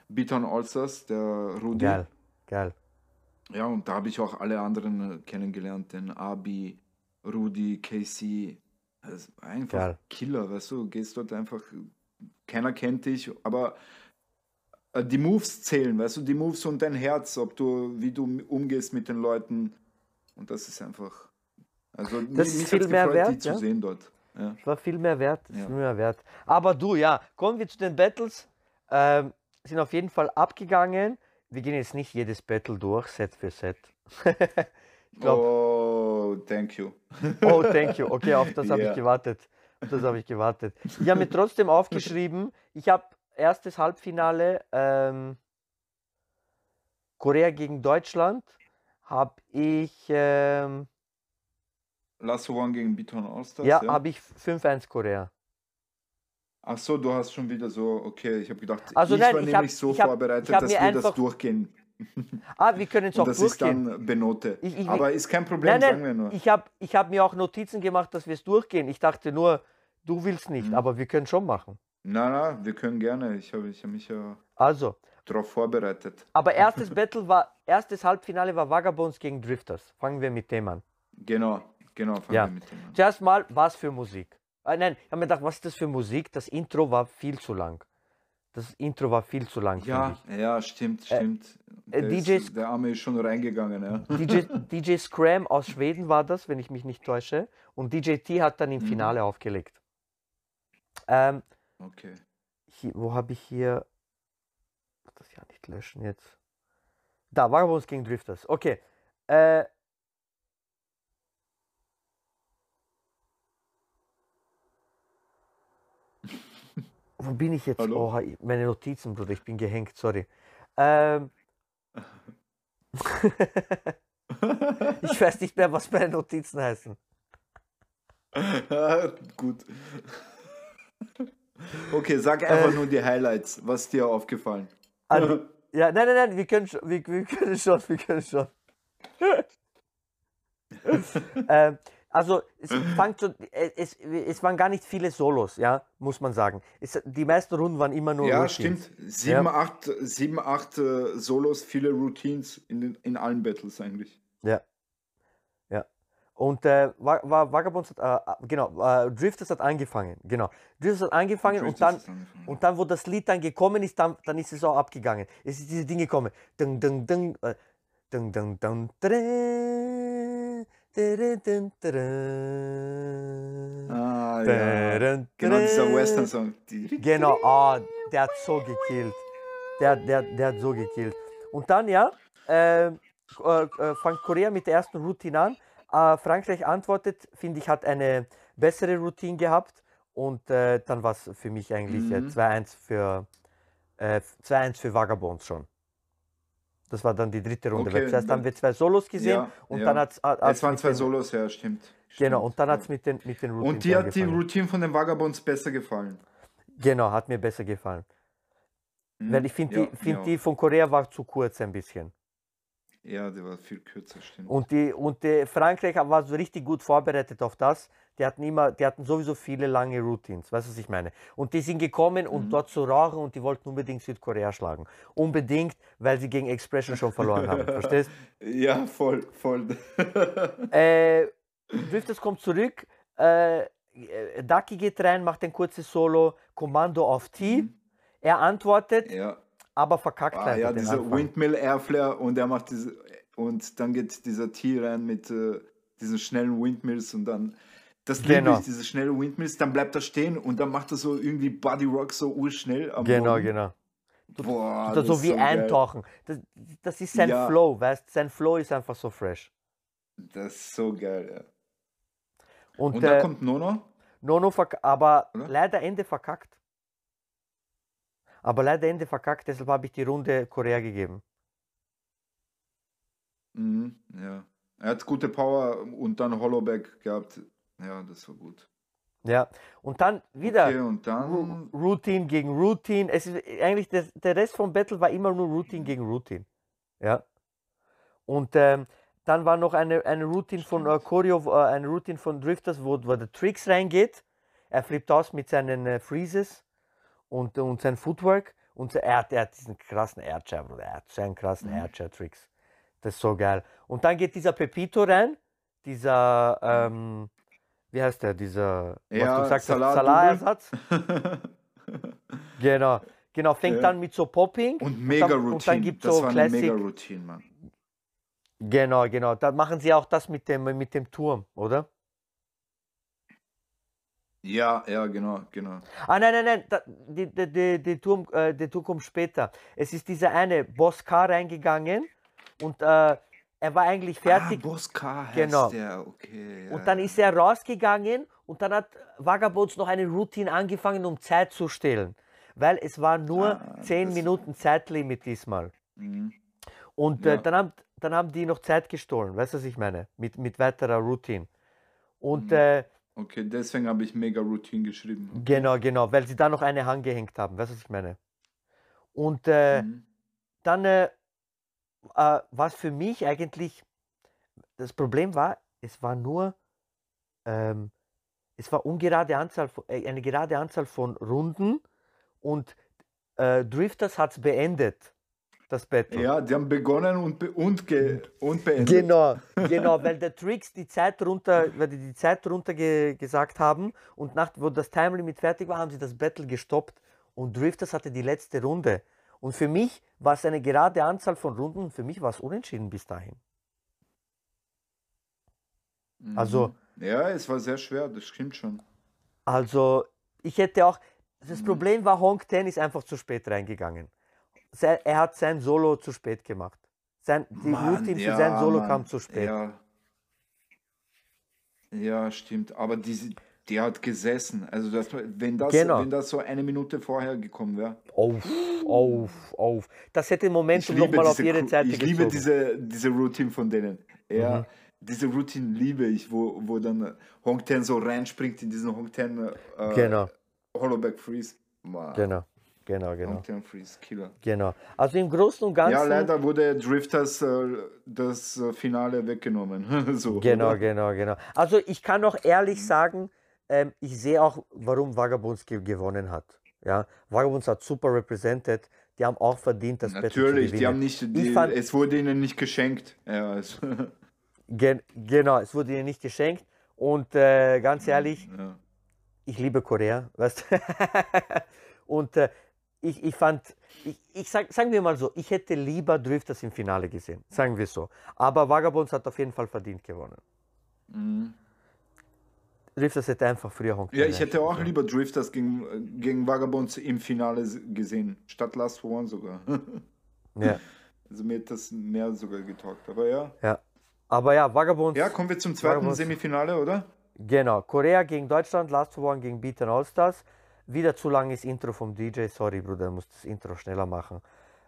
Beaton Allstars, der Rudi. Geil, geil. Ja, und da habe ich auch alle anderen äh, kennengelernt, den Abi, Rudi, Casey. Das ist einfach Geil. Killer, weißt du, gehst dort einfach, keiner kennt dich, aber äh, die Moves zählen, weißt du, die Moves und dein Herz, ob du, wie du umgehst mit den Leuten. Und das ist einfach, also Das mich- ist viel mehr gefreut, wert, zu ja. sehen dort. Ja. War viel mehr wert. Ja. Viel mehr wert. Aber du, ja, kommen wir zu den Battles. Ähm, sind auf jeden Fall abgegangen. Wir gehen jetzt nicht jedes Battle durch, Set für Set. ich glaube, Oh, thank you. oh, thank you. Okay, auf das habe Ja. ich gewartet. Auf das habe ich gewartet. Ich habe mir trotzdem aufgeschrieben, ich habe erstes Halbfinale ähm, Korea gegen Deutschland. Habe ich, ähm, Last One gegen Beaton Allstars. ja, habe ich 5-1 Korea. Ach so, du hast schon wieder so, okay, ich habe gedacht, Also ich nein, war ich nämlich hab- so hab- vorbereitet, dass wir einfach- das durchgehen. Ah, wir können es auch das ist durchgehen. dann Benote. Ich- ich- Aber ist kein Problem, Nein, sagen wir nein, nur. ich habe ich hab mir auch Notizen gemacht, dass wir es durchgehen. Ich dachte nur, du willst nicht, Mhm. aber wir können schon machen. Na, na, wir können gerne. Ich habe ich hab mich ja Also, darauf vorbereitet. aber erstes Battle war, erstes Halbfinale war Vagabonds gegen Drifters. Fangen wir mit dem an. Genau, genau, fangen Ja. wir mit dem an. Zuerst mal, was für Musik? Äh, nein, ich habe mir gedacht, was ist das für Musik? Das Intro war viel zu lang. Das Intro war viel zu lang, Ja, ja, stimmt, stimmt. äh, der, DJs ist, der Arme ist schon reingegangen, ja. DJ, DJ Scram aus Schweden war das, wenn ich mich nicht täusche. Und DJ T hat dann im Mhm. Finale aufgelegt. Ähm, Okay. hier, wo habe ich hier. Ich muss das ja nicht löschen jetzt. Da, Vagabonds gegen Drifters. Okay. Äh, wo bin ich jetzt? Hallo? Oh, meine Notizen, Bruder, ich bin gehängt, sorry. Ähm, ich weiß nicht mehr, was meine Notizen heißen. Gut. Okay, sag einfach nur die Highlights, was dir aufgefallen. Also, ja, nein, nein, nein, wir können schon, wir, wir können schon, wir können schon. ähm, also, es schon, äh, es, es waren gar nicht viele Solos, ja, muss man sagen. Es, die meisten Runden waren immer nur Ja, Routines. stimmt. Sieben, acht, sieben, acht äh, Solos, viele Routines in, den, in allen Battles eigentlich. Ja. Ja. Und äh, Va- Va- Vagabonds hat, äh, genau, äh, Drifters hat angefangen, genau. Drifters hat angefangen und dann, Drifters ist angefangen. Und dann, wo das Lied dann gekommen ist, dann, dann ist es auch abgegangen. Es ist diese Dinge gekommen. Dun, dun, dun, äh, dun, dun, dun, dun, tadä. Ah, ja. Genau, dieser. Western-Song. Genau, ah, der hat so gekillt. Der, der, der hat so gekillt. Und dann, ja, äh, äh, äh, fängt Korea mit der ersten Routine an. Äh, Frankreich antwortet, finde ich, hat eine bessere Routine gehabt. Und äh, dann war es für mich eigentlich äh, Mhm. 2-1 für, äh, 2-1 für Vagabonds schon. Das war dann die dritte Runde. Okay, zuerst haben wir zwei Solos gesehen Ja, und ja. dann hat Es waren zwei den, Solos, ja, stimmt. Genau, und dann hat es mit den, mit den Routines Und dir hat die. Routine von den Vagabonds besser gefallen. Genau, hat mir besser gefallen. Mhm. Weil ich finde, Ja, die, find ja. die von Korea war zu kurz ein bisschen. Ja, die war viel kürzer, stimmt. Und, die, und die Frankreich war so richtig gut vorbereitet auf das. Die hatten immer, die hatten sowieso viele lange Routines, weißt du, was ich meine? Und die sind gekommen, um Mhm. dort zu rauchen und die wollten unbedingt Südkorea schlagen. Unbedingt, weil sie gegen Expression schon verloren haben. Verstehst? Ja, voll, voll. Äh, Drifters kommt zurück, äh, äh, Ducky geht rein, macht ein kurzes Solo, Kommando auf T. Er antwortet, Mhm. ja. aber verkackt Ah, ja, dieser Anfang. Windmill Airflare und er macht diese und dann geht dieser T rein mit äh, diesen schnellen Windmills und dann das liebe Genau. ich, diese schnellen Windmills, dann bleibt er stehen und dann macht er so irgendwie Body Rock so urschnell Genau, Boden. genau. Boah, Oder das so wie so eintauchen. Das, das ist sein Ja. Flow, weißt Sein Flow ist einfach so fresh. Das ist so geil, ja. Und, Und, da äh, kommt Nono. Nono aber Oder? leider Ende verkackt. Aber leider Ende verkackt, deshalb habe ich die Runde Korea gegeben. Mhm, ja. Er hat gute Power und dann Hollowback gehabt. Ja, das war gut. Ja. Und dann wieder Okay, und dann. Routine gegen Routine. Es ist eigentlich der, der Rest vom Battle war immer nur Routine gegen Routine. Ja. Und ähm, dann war noch eine, eine Routine von äh. Choreo, äh, eine Routine von Drifters, wo, wo der Tricks reingeht. Er flippt aus mit seinen äh, Freezes und, und sein Footwork. Und er hat, er hat diesen krassen Airchair, Bruder. Er hat so einen krassen Mhm. Airchair-Tricks. Das ist so geil. Und dann geht dieser Pepito rein, dieser, ähm, wie heißt der, dieser, was du Ja, gesagt hast, Salah Salah-Ersatz. Genau, genau, fängt Ja. dann mit so Popping. Und mega dann- und dann Routine. gibt's Das so war eine Classic. mega Routine, Mann. Genau, genau. Da machen sie auch das mit dem, mit dem Turm, oder? Ja, ja, genau, genau. Ah, nein, nein, nein, da, die, die, die, die Turm, äh, der Turm kommt später. Es ist dieser eine Boss K reingegangen und äh, er war eigentlich fertig. Ah, Boss K heißt Genau. der, okay. Ja, Und dann ja. ist er rausgegangen und dann hat Vagabonds noch eine Routine angefangen, um Zeit zu stehlen. Weil es war nur Ah, 10 das- Minuten Zeitlimit diesmal. Mhm. Und Ja. äh, dann, haben, dann haben die noch Zeit gestohlen, weißt du, was ich meine? Mit, mit weiterer Routine. Und Mhm. äh, Okay, deswegen habe ich mega Routine geschrieben. genau, genau, weil sie da noch eine angehängt haben, weißt du, was ich meine? Und äh, Mhm. dann äh, was für mich eigentlich das Problem war, es war nur ähm, es war ungerade Anzahl äh, eine gerade Anzahl von Runden und äh, Drifters hat es beendet, das Battle. Ja, die haben begonnen und, be und, ge und beendet. Genau, genau, weil der Tricks die Zeit runter, weil die die Zeit runter ge gesagt haben und nach, wo das Time Limit fertig war, haben sie das Battle gestoppt und Drifters hatte die letzte Runde. Und für mich war es eine gerade Anzahl von Runden, für mich war es unentschieden bis dahin. Mhm. Also- Ja, es war sehr schwer, das stimmt schon. Also, ich hätte auch, das Mhm. Problem war, Honk Ten ist einfach zu spät reingegangen. Er hat sein Solo zu spät gemacht. Sein, die Mann, Routine für ja, sein Solo Mann, kam zu spät. Ja. ja, stimmt. Aber diese, der hat gesessen. Also, das, wenn, das, Genau. wenn das so eine Minute vorher gekommen wäre. Auf, auf, auf. Das hätte Momentum liebe, nochmal auf ihre Seite ich liebe diese, diese Routine von denen. Ja, Mhm. diese Routine liebe ich, wo, wo dann Hong Ten so reinspringt in diesen Hong Ten äh, Genau, Hollowback Freeze. Mann, genau, genau, genau, Hong Ten Freeze, Killer. genau. Also im Großen und Ganzen. Ja, leider wurde Drifters äh, das äh, Finale weggenommen. so, Genau, oder? genau, genau. Also ich kann auch ehrlich sagen, ähm, ich sehe auch, warum Vagabonds ge gewonnen hat. Ja, Vagabonds hat super represented. Die haben auch verdient, das Natürlich, die haben nicht, die, fand- es wurde ihnen nicht geschenkt. Ja, es, Gen genau, es wurde ihnen nicht geschenkt. Und äh, ganz ehrlich, ja. ich liebe Korea, weißt? Und äh, ich, ich fand, ich, ich sag, sagen wir mal so, ich hätte lieber Drifters im Finale gesehen, sagen wir so. Aber Vagabonds hat auf jeden Fall verdient gewonnen. Mhm. Drifters hätte einfach früher Hong ja, ich hätte auch einstellen lieber Drifters gegen, gegen Vagabonds im Finale gesehen, statt Last for One sogar. Ja, Also mir hat das mehr sogar getaugt. Aber ja. ja. Aber ja, Vagabonds, Ja, kommen wir zum zweiten Vagabonds. Semifinale, oder? genau. Korea gegen Deutschland, Last for One gegen Beaten Allstars. Wieder zu langes Intro vom DJ. Sorry, Bruder, muss das Intro schneller machen.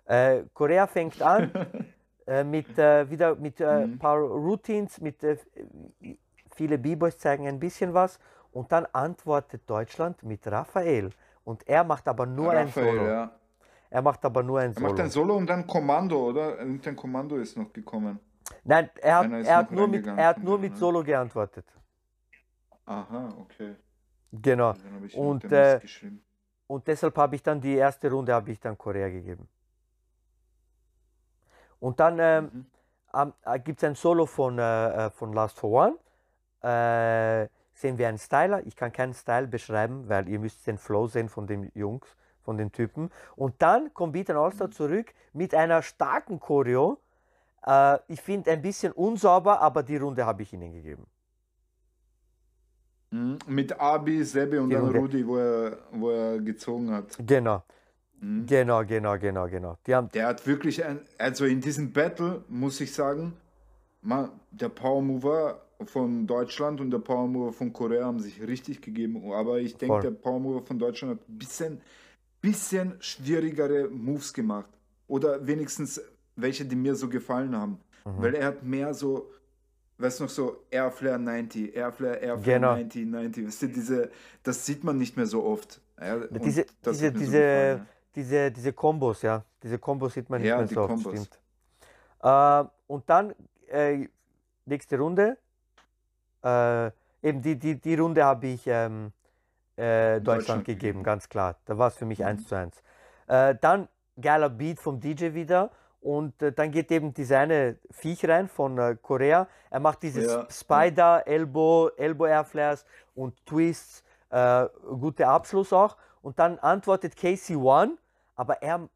Äh, Korea fängt an äh, mit äh, wieder mit äh, Mhm. paar Routines, mit äh, viele B-Boys zeigen ein bisschen was und dann antwortet Deutschland mit Raphael und er macht aber nur ein Raphael, Solo. ja. Er macht aber nur ein Er macht Solo. ein Solo und dann Kommando, oder? Irgendein Kommando ist noch gekommen. Nein, er hat, er hat nur mit er hat nur mit? Solo geantwortet. Aha, okay. Genau. Dann Und, äh. Und deshalb habe ich dann die erste Runde habe ich dann Korea gegeben. Und dann ähm, Mhm. äh, gibt es ein Solo von, äh, äh, von Last for One. Äh, sehen wir einen Styler. Ich kann keinen Style beschreiben, weil ihr müsst den Flow sehen von den Jungs, von den Typen. Und dann kommt Beaten Allstar zurück mit einer starken Choreo. Äh, ich finde ein bisschen unsauber, aber die Runde habe ich ihnen gegeben. Mhm. Mit Abi, Sebi und Die dann Runde. Rudi, wo er, wo er gezogen hat. Genau, Mhm. genau, genau, genau, genau. Die haben, Der hat wirklich ein, also in diesem Battle muss ich sagen, man, der Power Mover von Deutschland und der Power Mover von Korea haben sich richtig gegeben. Aber ich denke, der Power Mover von Deutschland hat ein bisschen, bisschen schwierigere Moves gemacht. Oder wenigstens welche, die mir so gefallen haben. Mhm. Weil er hat mehr so weißt du noch so, Airflare 90, Airflare, Airflare Genau. 90, 90. Weißt du, diese, das sieht man nicht mehr so oft. Ja, und Diese, diese, so diese, gefallen, diese, diese Kombos, ja. Diese Kombos sieht man nicht Ja, mehr so oft, stimmt. Äh, und dann äh, nächste Runde. Äh, eben die, die, die Runde habe ich ähm, äh, Deutschland, Deutschland gegeben, ganz klar. Da war es für mich Mhm. 1 zu 1. Äh, dann geiler Beat vom DJ wieder. Und äh, dann geht eben diese eine Viech rein von äh, Korea. Er macht dieses Ja, Spider, Elbow, Elbow Airflares und Twists. Äh, guter Abschluss auch. Und dann antwortet Casey One, aber er,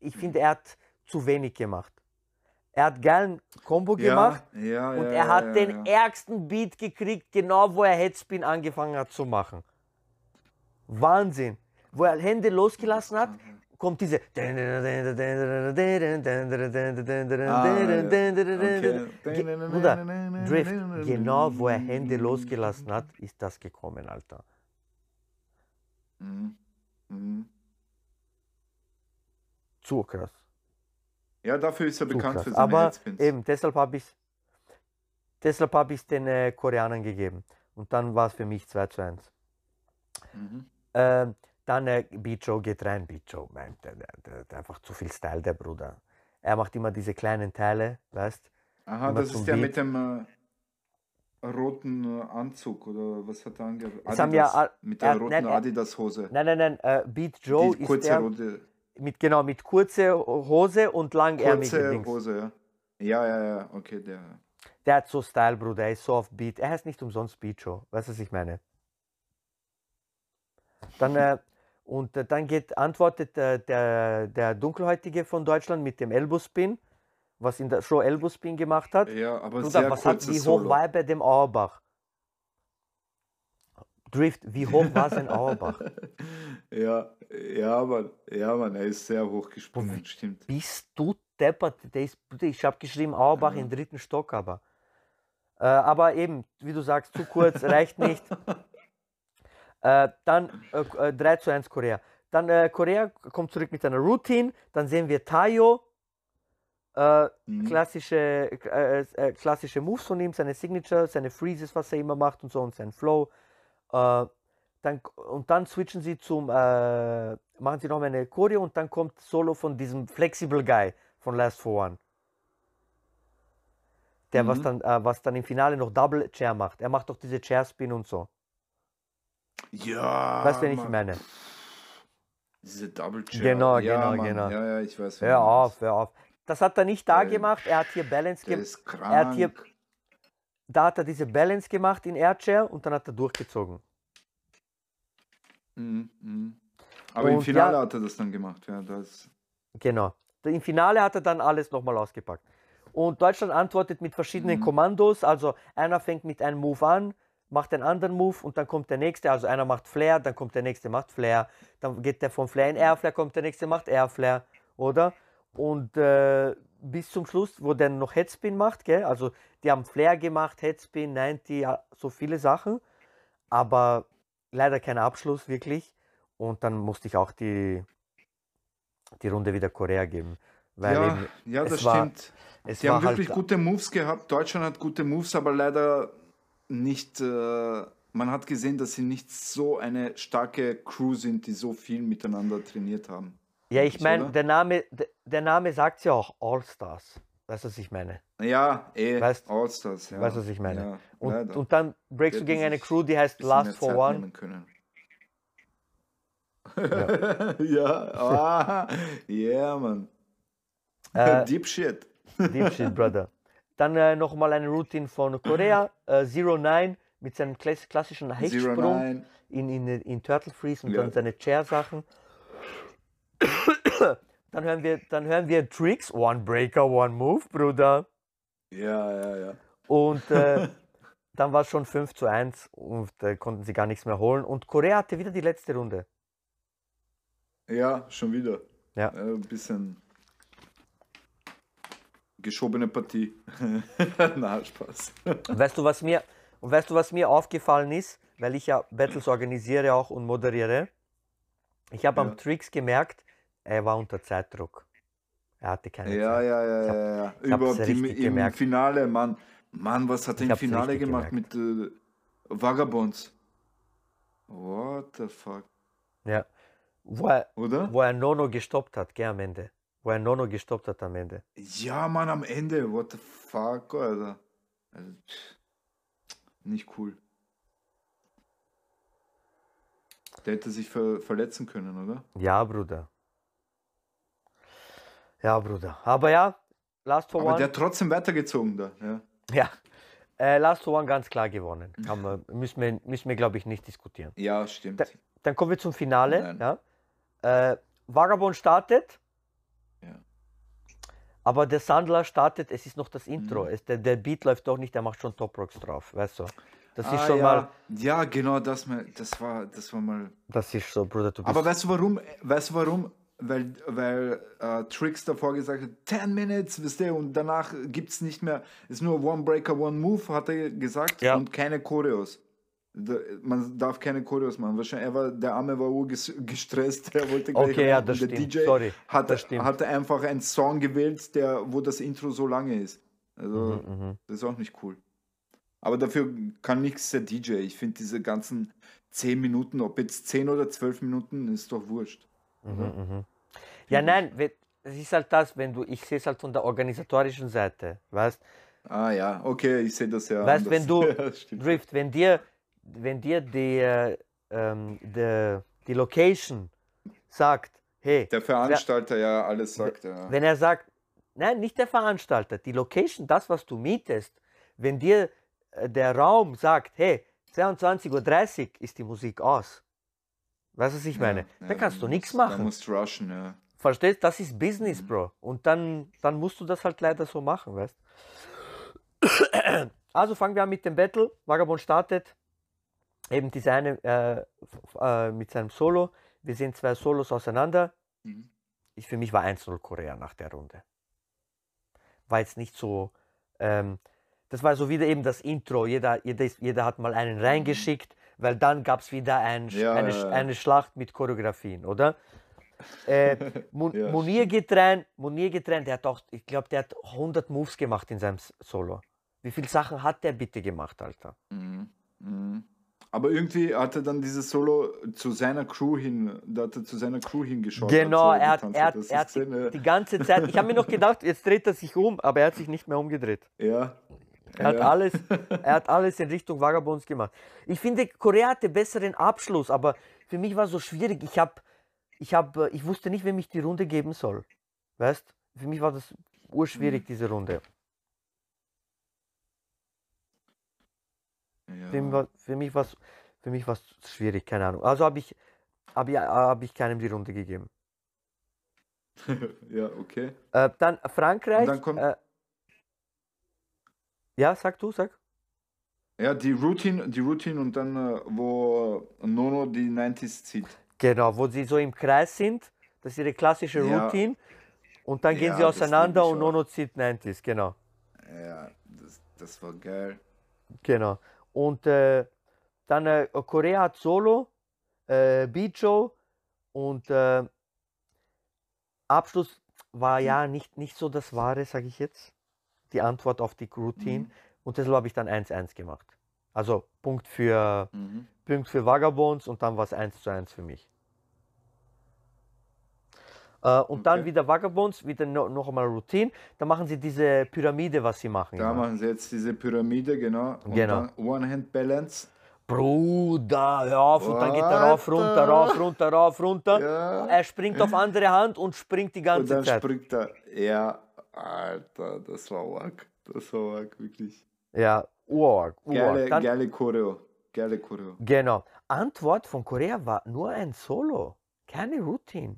ich finde, er hat zu wenig gemacht. Er hat geilen Combo Ja, gemacht ja, und ja, er hat den ärgsten Beat gekriegt, genau wo er Headspin angefangen hat zu machen. Wahnsinn. Wo er Hände losgelassen hat, kommt diese. Ge- Bruder, Drift, genau wo er Hände losgelassen hat, ist das gekommen, Alter. Mhm. Mhm. Zu krass. Ja, dafür ist er Zu bekannt krass. für seine Aber Headspins. eben, deshalb habe ich deshalb habe ich den äh, Koreanern gegeben. Und dann war es für mich 2 zu 1. Mhm. Ähm, dann äh, Beat Joe geht rein. Beat Joe, man, der, der, der hat einfach zu viel Style, der Bruder. Er macht immer diese kleinen Teile, weißt Aha, das ist der Beat. mit dem äh, roten äh, Anzug oder was hat er angehabt? Ja mit er der roten Adidas-Hose. Nein, nein, nein, äh, Beat Joe Die ist kurze der rote mit, genau, mit kurze Hose und langärmige kurze Dings. Hose, ja. Ja, ja, ja, okay, der. Der hat so Style, Bruder, er ist so auf Beat. Er heißt nicht umsonst Beat Joe, weißt du, was ich meine? Dann, äh, und äh, dann geht, antwortet äh, der, der Dunkelhäutige von Deutschland mit dem Elbow-Spin, was in der Show Elbow-Spin gemacht hat. Ja, aber Bruder, sehr was hat, wie hoch Solo. war er bei dem Auerbach? Drift, wie hoch war sein Auerbach? ja, ja, Mann, ja, Mann, er ist sehr hoch gesprungen, stimmt. Bist du deppert? Der ist, ich habe geschrieben Auerbach Ja. im dritten Stock, aber. Äh, aber eben, wie du sagst, zu kurz, reicht nicht. Äh, dann äh, äh, 3 zu 1 Korea. Dann äh, Korea kommt zurück mit einer Routine. Dann sehen wir Tayo. Äh, Mhm. klassische, äh, äh, klassische Moves von ihm, seine Signature, seine Freezes, was er immer macht und so und sein Flow. Äh, dann, und dann switchen sie zum, äh, machen sie noch eine Choreo und dann kommt Solo von diesem Flexible Guy von Last for One. Der, was, Mhm. dann, äh, was dann im Finale noch Double Chair macht. Er macht doch diese Chair Spin und so. Ja, weißt du, wen ich meine? Diese Double Chair. Genau, ja, genau, Mann. genau. Ja, ja, ich weiß. Hör auf, hör auf. Das hat er nicht da Der- gemacht. Er hat hier Balance gemacht. er hat hier- Da hat er diese Balance gemacht in Air Chair und dann hat er durchgezogen. Mhm, mhm. Aber im Und Finale ja- hat er das dann gemacht. Ja, das. Genau. Im Finale hat er dann alles nochmal ausgepackt. Und Deutschland antwortet mit verschiedenen Mhm. Kommandos. Also einer fängt mit einem Move an, macht einen anderen Move und dann kommt der nächste. Also einer macht Flair, dann kommt der nächste, macht Flair. Dann geht der von Flair in Airflair, kommt der nächste, macht Airflair. Oder? Und äh, bis zum Schluss, wo der noch Headspin macht, gell? also die haben Flair gemacht, Headspin, 90, ja, so viele Sachen. Aber leider kein Abschluss wirklich. Und dann musste ich auch die, die Runde wieder Korea geben. Weil ja, eben, ja, es das war- stimmt. es Die haben wirklich halt, gute Moves gehabt. Deutschland hat gute Moves, aber leider nicht. Äh, man hat gesehen, dass sie nicht so eine starke Crew sind, die so viel miteinander trainiert haben. Ja, ich meine, der Name, der, Name sagt ja auch All-Stars. Weißt du, was ich meine? Ja, eh, Weißt- Allstars. Ja. weißt du, was ich meine? Ja, Und, und dann breakst du gegen eine Crew, die heißt Last for One. können. ja, ah, yeah, man. Äh, Deep Shit. Deep Shit, Brother. Dann äh, nochmal eine Routine von Korea, äh, Zero Nine mit seinem klass klassischen Hechtsprung in, in, in Turtle Freeze und Ja. dann seine Chair-Sachen. dann, hören wir, dann hören wir Tricks, One Breaker, One Move, Bruder. Ja, ja, ja. Und äh, dann war es schon 5 zu 1 und äh, konnten sie gar nichts mehr holen. Und Korea hatte wieder die letzte Runde. Ja, schon wieder. Ja. Äh, Ein bisschen geschobene Partie. Na, Spaß. Und weißt du, was mir, und weißt du, was mir aufgefallen ist, weil ich ja Battles organisiere auch und moderiere? Ich habe Ja. am Tricks gemerkt, er war unter Zeitdruck. Er hatte keine Ja, Zeit. ja, ja, ja, ja. Überhaupt im, im. Finale, Mann. Mann, was hat er im Finale gemacht gemerkt. mit äh, Vagabonds? What the fuck? Ja. Wo er, Oder? wo er Nono gestoppt hat, gell, am Ende. Wo er Nono gestoppt hat am Ende. Ja, Mann, am Ende. What the fuck, Alter. Also, nicht cool. Der hätte sich ver verletzen können, oder? Ja, Bruder. Ja, Bruder. Aber ja, Last for Aber One. der hat trotzdem weitergezogen da. Ja. Ja. Äh, Last for One ganz klar gewonnen. Kann man, müssen wir, müssen wir glaube ich, nicht diskutieren. Ja, stimmt. Da- Dann kommen wir zum Finale. Nein. Ja. Äh, Vagabond startet. Ja. Aber der Sandler startet, es ist noch das Intro. Mhm. Es, der, der Beat läuft doch nicht, der macht schon Top Rocks drauf, weißt du? Das ist Ah, schon ja. mal, Ja, genau, das, mal- das war, das war mal. das ist so, Bruder. Aber weißt du warum? Weißt du warum? Weil, weil äh, Tricks davor gesagt hat, 10 Minutes, wisst ihr, und danach gibt es nicht mehr, ist nur One Breaker, One Move, hat er gesagt, Ja. und keine Choreos. Da, man darf keine Choreos machen. Wahrscheinlich, er war, der Arme war gestresst, er wollte gleich Okay, ja, das der stimmt. DJ Sorry, hatte, das stimmt. hatte einfach einen Song gewählt, der, wo das Intro so lange ist. Also, Mhm, mhm. das ist auch nicht cool. Aber dafür kann nichts der DJ. Ich finde diese ganzen 10 Minuten, ob jetzt 10 oder 12 Minuten, ist doch wurscht. Ja, nein, es ist halt das, wenn du, ich sehe es halt von der organisatorischen Seite, weißt Ah ja, okay, ich sehe das ja. Weißt, wenn du Ja. Drift, wenn dir, wenn dir die, äh, ähm, die, die Location sagt, hey, Der Veranstalter ja alles sagt, ja. wenn er sagt, nein, nicht der Veranstalter, die Location, das, was du mietest, wenn dir äh, der Raum sagt, hey, 22.30 Uhr ist die Musik aus. Weißt du, was ich meine? Ja, da ja, kannst du musst- nichts machen. musst du rushen, ja. Verstehst? Das ist Business, Mhm. Bro. Und dann, dann musst du das halt leider so machen, weißt Also fangen wir an mit dem Battle. Vagabond startet. Eben diese eine äh, äh, mit seinem Solo. Wir sehen zwei Solos auseinander. Mhm. Ich, für mich war 1-0 Korea nach der Runde. War jetzt nicht so. Ähm, das war so wieder eben das Intro. Jeder, jeder, jeder hat mal einen reingeschickt, weil dann gab es wieder ein, Ja, eine, ja, eine Schlacht mit Choreografien, oder? Äh, Mun Munir geht rein, Munir geht rein, der hat auch, ich glaube, der hat 100 Moves gemacht in seinem Solo. Wie viele Sachen hat der bitte gemacht, Alter? Mhm. Mhm. Aber irgendwie hat er dann dieses Solo zu seiner Crew hin, da hat er zu seiner Crew hingeschaut. Genau, er hat, er hat, er hat die ganze Zeit, ich habe mir noch gedacht, jetzt dreht er sich um, aber er hat sich nicht mehr umgedreht. Ja. Er hat, ja. alles, er hat alles in Richtung Vagabonds gemacht. Ich finde, Korea hatte besseren Abschluss, aber für mich war es so schwierig. Ich, hab, ich, hab, ich wusste nicht, wem ich die Runde geben soll. Weißt Für mich war das urschwierig, Mhm. diese Runde. ja. Für mich war für mich war's, für mich war's schwierig, keine Ahnung. Also habe ich, hab ich, hab ich keinem die Runde gegeben. ja, okay. Äh, dann Frankreich. Und dann kommt- äh, ja, sag du, sag. Ja, die Routine, die Routine und dann, äh, wo Nono die 90s zieht. Genau, wo sie so im Kreis sind. Das ist ihre klassische Ja. Routine. Und dann gehen Ja, sie auseinander und. Nono zieht 90s, genau. Ja, das, das war geil. Genau. Und äh, dann äh, Korea hat Solo, äh, Bijo und äh, Abschluss war ja nicht, nicht so das Wahre, sage ich jetzt. Die Antwort auf die Routine. Mhm. Und deshalb habe ich dann 1-1 gemacht. Also Punkt für, Mhm. Punkt für Vagabonds und dann war es 1 zu 1 für mich. Äh, und dann Okay. wieder Vagabonds, wieder no, noch einmal Routine. Dann machen sie diese Pyramide, was sie machen. Da immer. machen sie jetzt diese Pyramide, genau. Und Genau. dann One-Hand-Balance. Bruder, hör auf und dann geht er rauf, runter, rauf, runter, rauf, runter. Ja. Er springt auf andere Hand und springt die Und ganze dann Zeit. springt er. Ja, Alter, das war wack. Das war wack, wirklich. Ja, urarg. Geile, Dann, geile Choreo. Geile Choreo. genau. Antwort von Korea war nur ein Solo, keine Routine.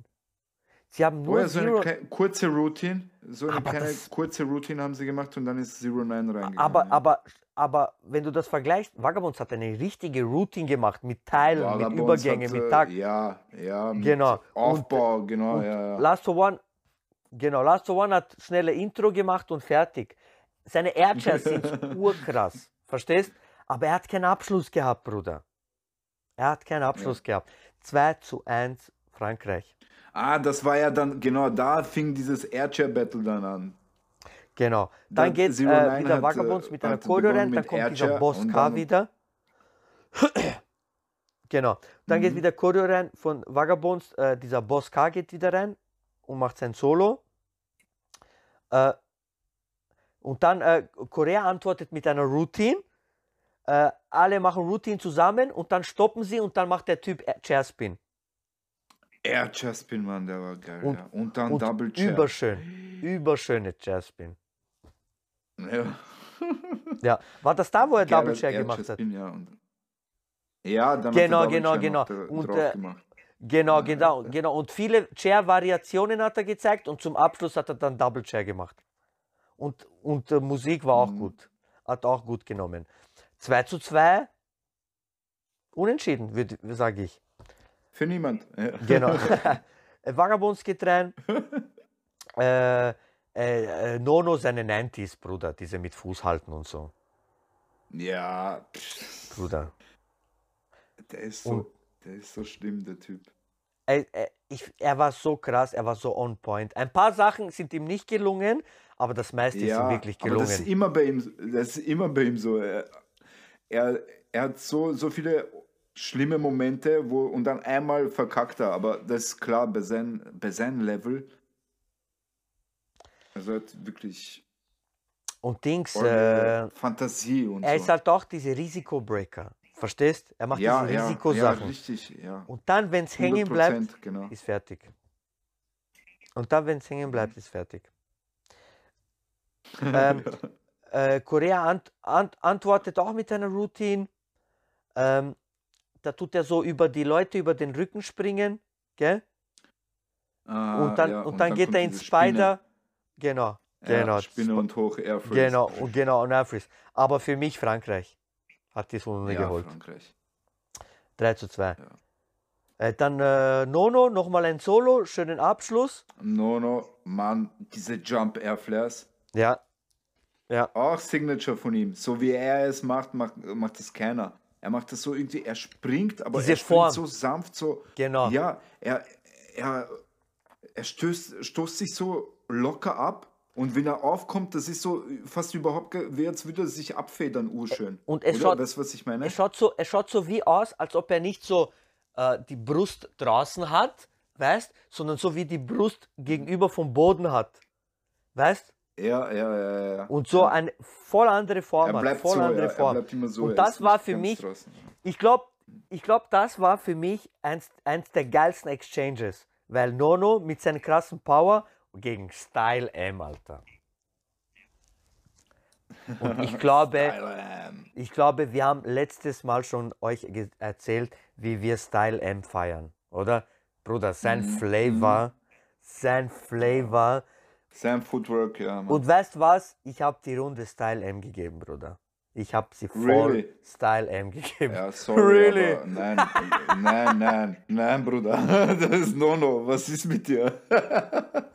Sie haben Oh nur ja, so eine kurze Routine. So eine Aber kleine das- kurze Routine haben sie gemacht und dann ist Zero Nine reingegangen. aber, ja. aber, aber wenn du das vergleichst, Vagabonds hat eine richtige Routine gemacht mit Teilen, mit Vagabonds Übergängen, hat, mit äh, Takt. Ja, ja. mit Genau. Und- Aufbau, genau, und ja, ja. Last One, genau, Last for One hat schnelle Intro gemacht und fertig. Seine Airchairs sind urkrass, verstehst? Aber er hat keinen Abschluss gehabt, Bruder. Er hat keinen Abschluss gehabt. 2 zu 1 Frankreich. Ah, das war ja dann, genau, da fing dieses Airchair Battle dann an. Genau. Dann Dann geht äh, wieder hat, Vagabonds äh, mit einer Choreo rein, dann kommt dieser Boss K wieder. genau. Dann geht Mhm. wieder Choreo rein von Vagabonds, äh, dieser Boss K geht wieder rein und macht sein Solo. Äh, und dann äh, Korea antwortet mit einer Routine. Äh, alle machen Routine zusammen und dann stoppen sie und dann macht der Typ Chairspin. Air Chairspin, Mann, der war geil. Und- ja. und dann Und Double Chair. überschön. Überschöne Chairspin. Ja. Ja. War das da, wo er Double Chair Air gemacht hat? Ja, und ja, dann Genau, hat er genau, Double Chair genau. noch da- Und, äh, gemacht. Genau, genau, genau. Und viele Chair-Variationen hat er gezeigt und zum Abschluss hat er dann Double Chair gemacht. Und, und äh, Musik war auch Mhm. gut. Hat auch gut genommen. 2 zu 2. Unentschieden, sage ich. Für niemand. Ja. Genau. Vagabonds geht rein. äh, äh, äh, Nono seine 90s, Bruder. Diese mit Fuß halten und so. ja, Bruder. der ist so, Und- der ist so schlimm, der Typ. er, er, ich, er war so krass, er war so on point. Ein paar Sachen sind ihm nicht gelungen, aber das meiste ist ihm wirklich aber das ist gelungen. immer bei ihm, das ist immer bei ihm so. Er, er, er hat so, so viele schlimme Momente, wo und dann einmal verkackt er, aber das ist klar bei seinem bei seinem Level. Also er hat wirklich Und Dings, äh, Fantasie und er so. ist halt auch diese Risikobreaker. Verstehst? Er macht ja, diese ja, ja, Risikosachen. richtig, ja. Und dann, wenn es hängen bleibt, 100%, genau. ist fertig. Und dann, wenn es hängen bleibt, ist fertig. Ähm, äh, Korea ant, ant, antwortet auch mit einer Routine. Ähm, da tut er so über die Leute über den Rücken springen. Gell? Ah, Und dann, ja, und dann geht kommt er ins diese Spinne. Spider. Genau. Ja, Genau. Spinne und hoch Air Freeze. Genau, und genau, und Airfreeze. Aber für mich Frankreich hat die Runde ja, geholt. Frankreich. 3 zu 2. Äh, dann äh, Nono, nochmal ein Solo, schönen Abschluss. No, no, Mann, diese Jump Air Flares. Ja. Auch Signature von ihm. So wie er es macht, macht, macht das keiner. Er macht das so irgendwie, er springt, aber Diese er springt Form. so sanft, so. Genau. Ja, er, er, er stößt, stoßt sich so locker ab. Und wenn er aufkommt, das ist so fast überhaupt, wie als würde er sich abfedern, urschön. Und es Oder? schaut- Weißt was ich meine? Es schaut, so, es schaut so wie aus, als ob er nicht so äh, die Brust draußen hat, weißt, sondern so wie die Brust gegenüber vom Boden hat. Weißt? Ja, ja, ja, ja. Und so eine voll andere Form er bleibt Voll so, andere ja, er Form. bleibt immer so. Und er das war für mich- draußen. Ich glaube, ich glaub, das war für mich eins, eins der geilsten Exchanges. Weil Nono mit seiner krassen Power gegen Style M, Alter. Und ich glaube, ich glaube, wir haben letztes Mal schon euch erzählt, wie wir Style M feiern, oder? Bruder, sein Mhm, Flavor, sein Flavor. Sam Footwork, ja. Mann. Und weißt was? Ich habe die Runde Style M gegeben, Bruder. Ich habe sie voll Really? Style M gegeben. Ja, sorry, Really? nein, nein, nein, nein, Bruder. Das ist Nono. Was ist mit dir?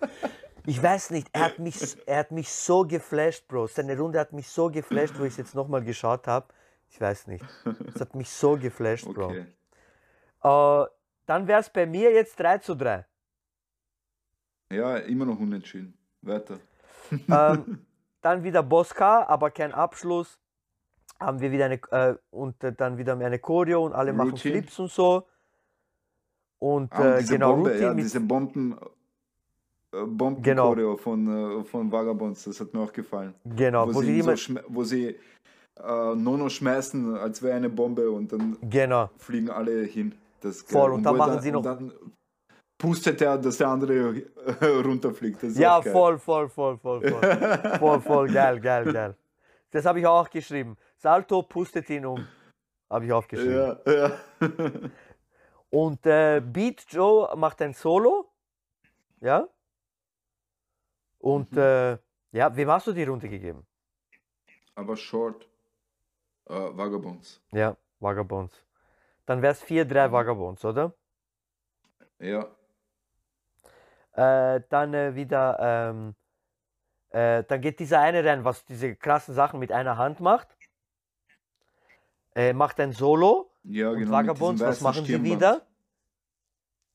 Ich weiß nicht, er hat mich, er hat mich so geflasht, Bro. Seine Runde hat mich so geflasht, wo ich es jetzt nochmal geschaut habe. Ich weiß nicht. Es hat mich so geflasht, Bro. Okay. Äh, dann wäre es bei mir jetzt 3 zu 3. Ja, immer noch unentschieden. Weiter. ähm, dann wieder Boss K, aber kein Abschluss. Haben wir wieder eine äh, und äh, dann wieder eine Choreo und alle machen Routine. Flips und so. Und Ah, und äh, diese genau, Bombe, ja, diese Bomben, äh, Bomben Genau. von, äh, von Vagabonds, das hat mir auch gefallen. genau, wo, wo sie, sie so wo sie äh, Nono schmeißen, als wäre eine Bombe und dann genau, fliegen alle hin. Das Voll, geil. und dann machen sie und noch- Dann pustet er, dass der andere äh, runterfliegt. Ja, voll, voll, voll, voll, voll, voll, voll, geil, geil, geil. Das habe ich auch geschrieben. Salto pustet ihn um, habe ich aufgeschrieben. Ja, ja. Und äh, Beat Joe macht ein Solo, ja. Und Mhm. äh, ja, wem hast du die Runde gegeben? Aber short. Äh, Vagabonds. Ja, Vagabonds. Dann wäre es 4-3 Vagabonds, oder? Ja. Äh, dann äh, wieder, ähm, äh, dann geht dieser eine rein, was diese krassen Sachen mit einer Hand macht. Äh, macht ein Solo. Ja, und genau. Vagabonds, was machen sie wieder?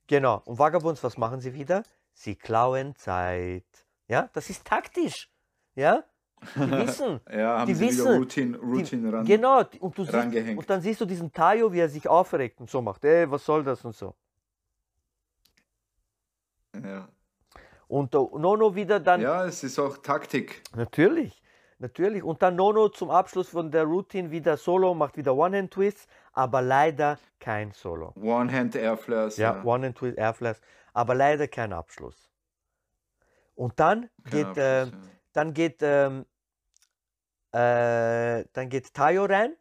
Genau. Und Vagabonds, was machen sie wieder? Sie klauen Zeit. Ja, das ist taktisch. ja, die wissen, Ja, haben die sie wieder wissen, Routine, Routine die, ran. genau, und, du siehst, und dann siehst du diesen Tayo, wie er sich aufregt und so macht, ey, was soll das und so. Ja. Und Nono wieder dann, ja, es ist auch Taktik. natürlich, natürlich, und dann Nono zum Abschluss von der Routine wieder Solo, macht wieder One-Hand-Twists, aber leider kein Solo. One-Hand Airflares. Ja, One-Hand-Twist, Airflares, aber leider kein Abschluss. Und dann Kein geht, Abschluss, ähm, ja. dann geht, ähm, äh, dann geht Tayo rein,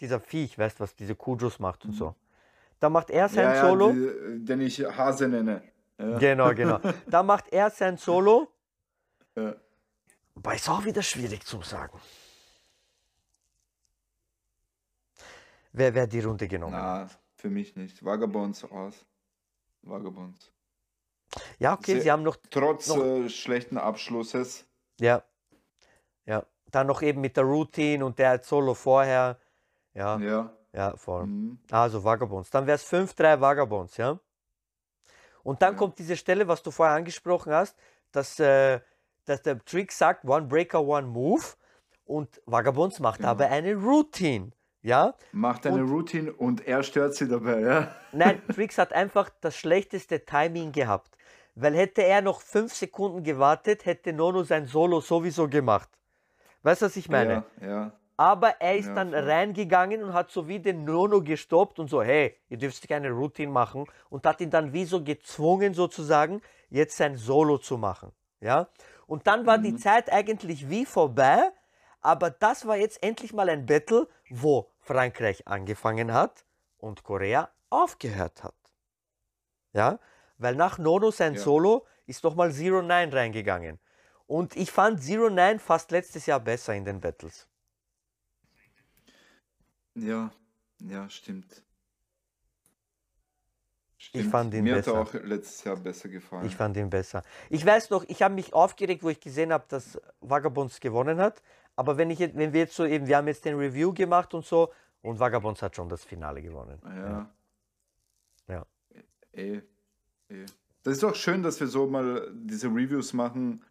dieser Viech, weißt du, was diese Kujos macht und so. Dann macht er sein Mhm. ja, Solo. Ja, die, den ich Hase nenne. Ja. Genau, genau. Dann macht er sein Solo. Ja. Wobei ist auch wieder schwierig zu sagen. Wer, wer die Runde genommen. Na, für mich nicht. Vagabonds aus. Vagabonds. Ja, okay, Sie- sie haben noch, Trotz Noch- äh, schlechten Abschlusses. ja, ja, dann noch eben mit der Routine und der Solo vorher. Ja, ja, Ja. voll. Mhm. Also Vagabonds. Dann wäre es 5-3 Vagabonds, ja? Und dann Ja. kommt diese Stelle, was du vorher angesprochen hast, dass, äh, dass der Trick sagt, One Breaker, One Move. Und Vagabonds macht Genau. aber eine Routine, ja? Macht eine Und- Routine und er stört sie dabei, ja. Nein, Trix hat einfach das schlechteste Timing gehabt. Weil hätte er noch fünf Sekunden gewartet, hätte Nono sein Solo sowieso gemacht. Weißt du, was ich meine? Ja, ja. Aber er ist Ja, dann voll. reingegangen und hat so wie den Nono gestoppt und so, hey, ihr dürft keine Routine machen und hat ihn dann wie so gezwungen sozusagen, jetzt sein Solo zu machen. Ja? Und dann war die Mhm. Zeit eigentlich wie vorbei, aber das war jetzt endlich mal ein Battle, wo Frankreich angefangen hat und Korea aufgehört hat. Ja? Weil nach Nono sein Ja. Solo ist nochmal Zero Nine reingegangen. Und ich fand Zero Nine fast letztes Jahr besser in den Battles. Ja, ja, stimmt. Stimmt. fand ihn Mir besser. hat er auch letztes Jahr besser gefallen. Ich fand ihn besser. Ich weiß noch, ich habe mich aufgeregt, wo ich gesehen habe, dass Vagabonds gewonnen hat. Aber wenn, ich, jetzt- wenn wir jetzt so eben, wir haben jetzt den Review gemacht und so, und Vagabonds hat schon das Finale gewonnen. ja. Ja. Eh, eh. Das ist auch schön, dass wir so mal diese Reviews machen.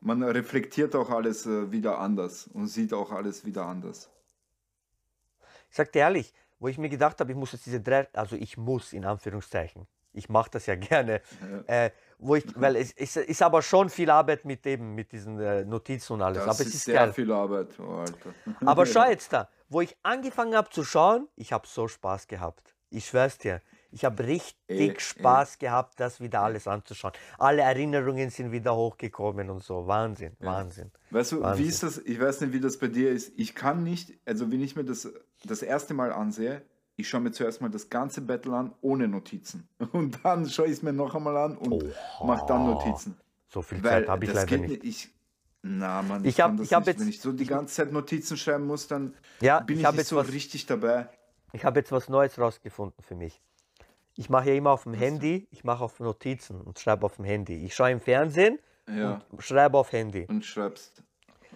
Man reflektiert auch alles äh, wieder anders und sieht auch alles wieder anders. Ich sag dir ehrlich, wo ich mir gedacht habe, ich muss jetzt diese drei, also ich muss in Anführungszeichen, ich mache das ja gerne, Ja. äh, wo ich, weil es, es ist aber schon viel Arbeit mit eben, mit diesen äh, Notizen und alles. Das aber ist, es ist sehr geil. viel Arbeit, oh, Alter. Aber schau jetzt da, wo ich angefangen habe zu schauen, ich habe so Spaß gehabt. Ich schwör's dir. Ich habe richtig Eh, eh. Spaß gehabt, das wieder alles anzuschauen. Alle Erinnerungen sind wieder hochgekommen und so. Wahnsinn, Wahnsinn. Weißt du, Wahnsinn. wie ist das? Ich weiß nicht, wie das bei dir ist. Ich kann nicht, also wenn ich mir das das erste Mal ansehe, ich schaue mir zuerst mal das ganze Battle an ohne Notizen. Und dann schaue ich es mir noch einmal an und mache dann Notizen. So viel Weil Zeit habe ich leider nicht. Ich, na Mann, Ich ich, hab- ich hab nicht. jetzt- Wenn ich so die ganze Zeit Notizen schreiben muss, dann Ja, bin ich ich, nicht jetzt so was- richtig dabei. Ich habe jetzt was Neues rausgefunden für mich. Ich mache ja immer auf dem Handy, ich mache auf Notizen und schreibe auf dem Handy. Ich schaue im Fernsehen Ja, und schreibe auf Handy. und schreibst.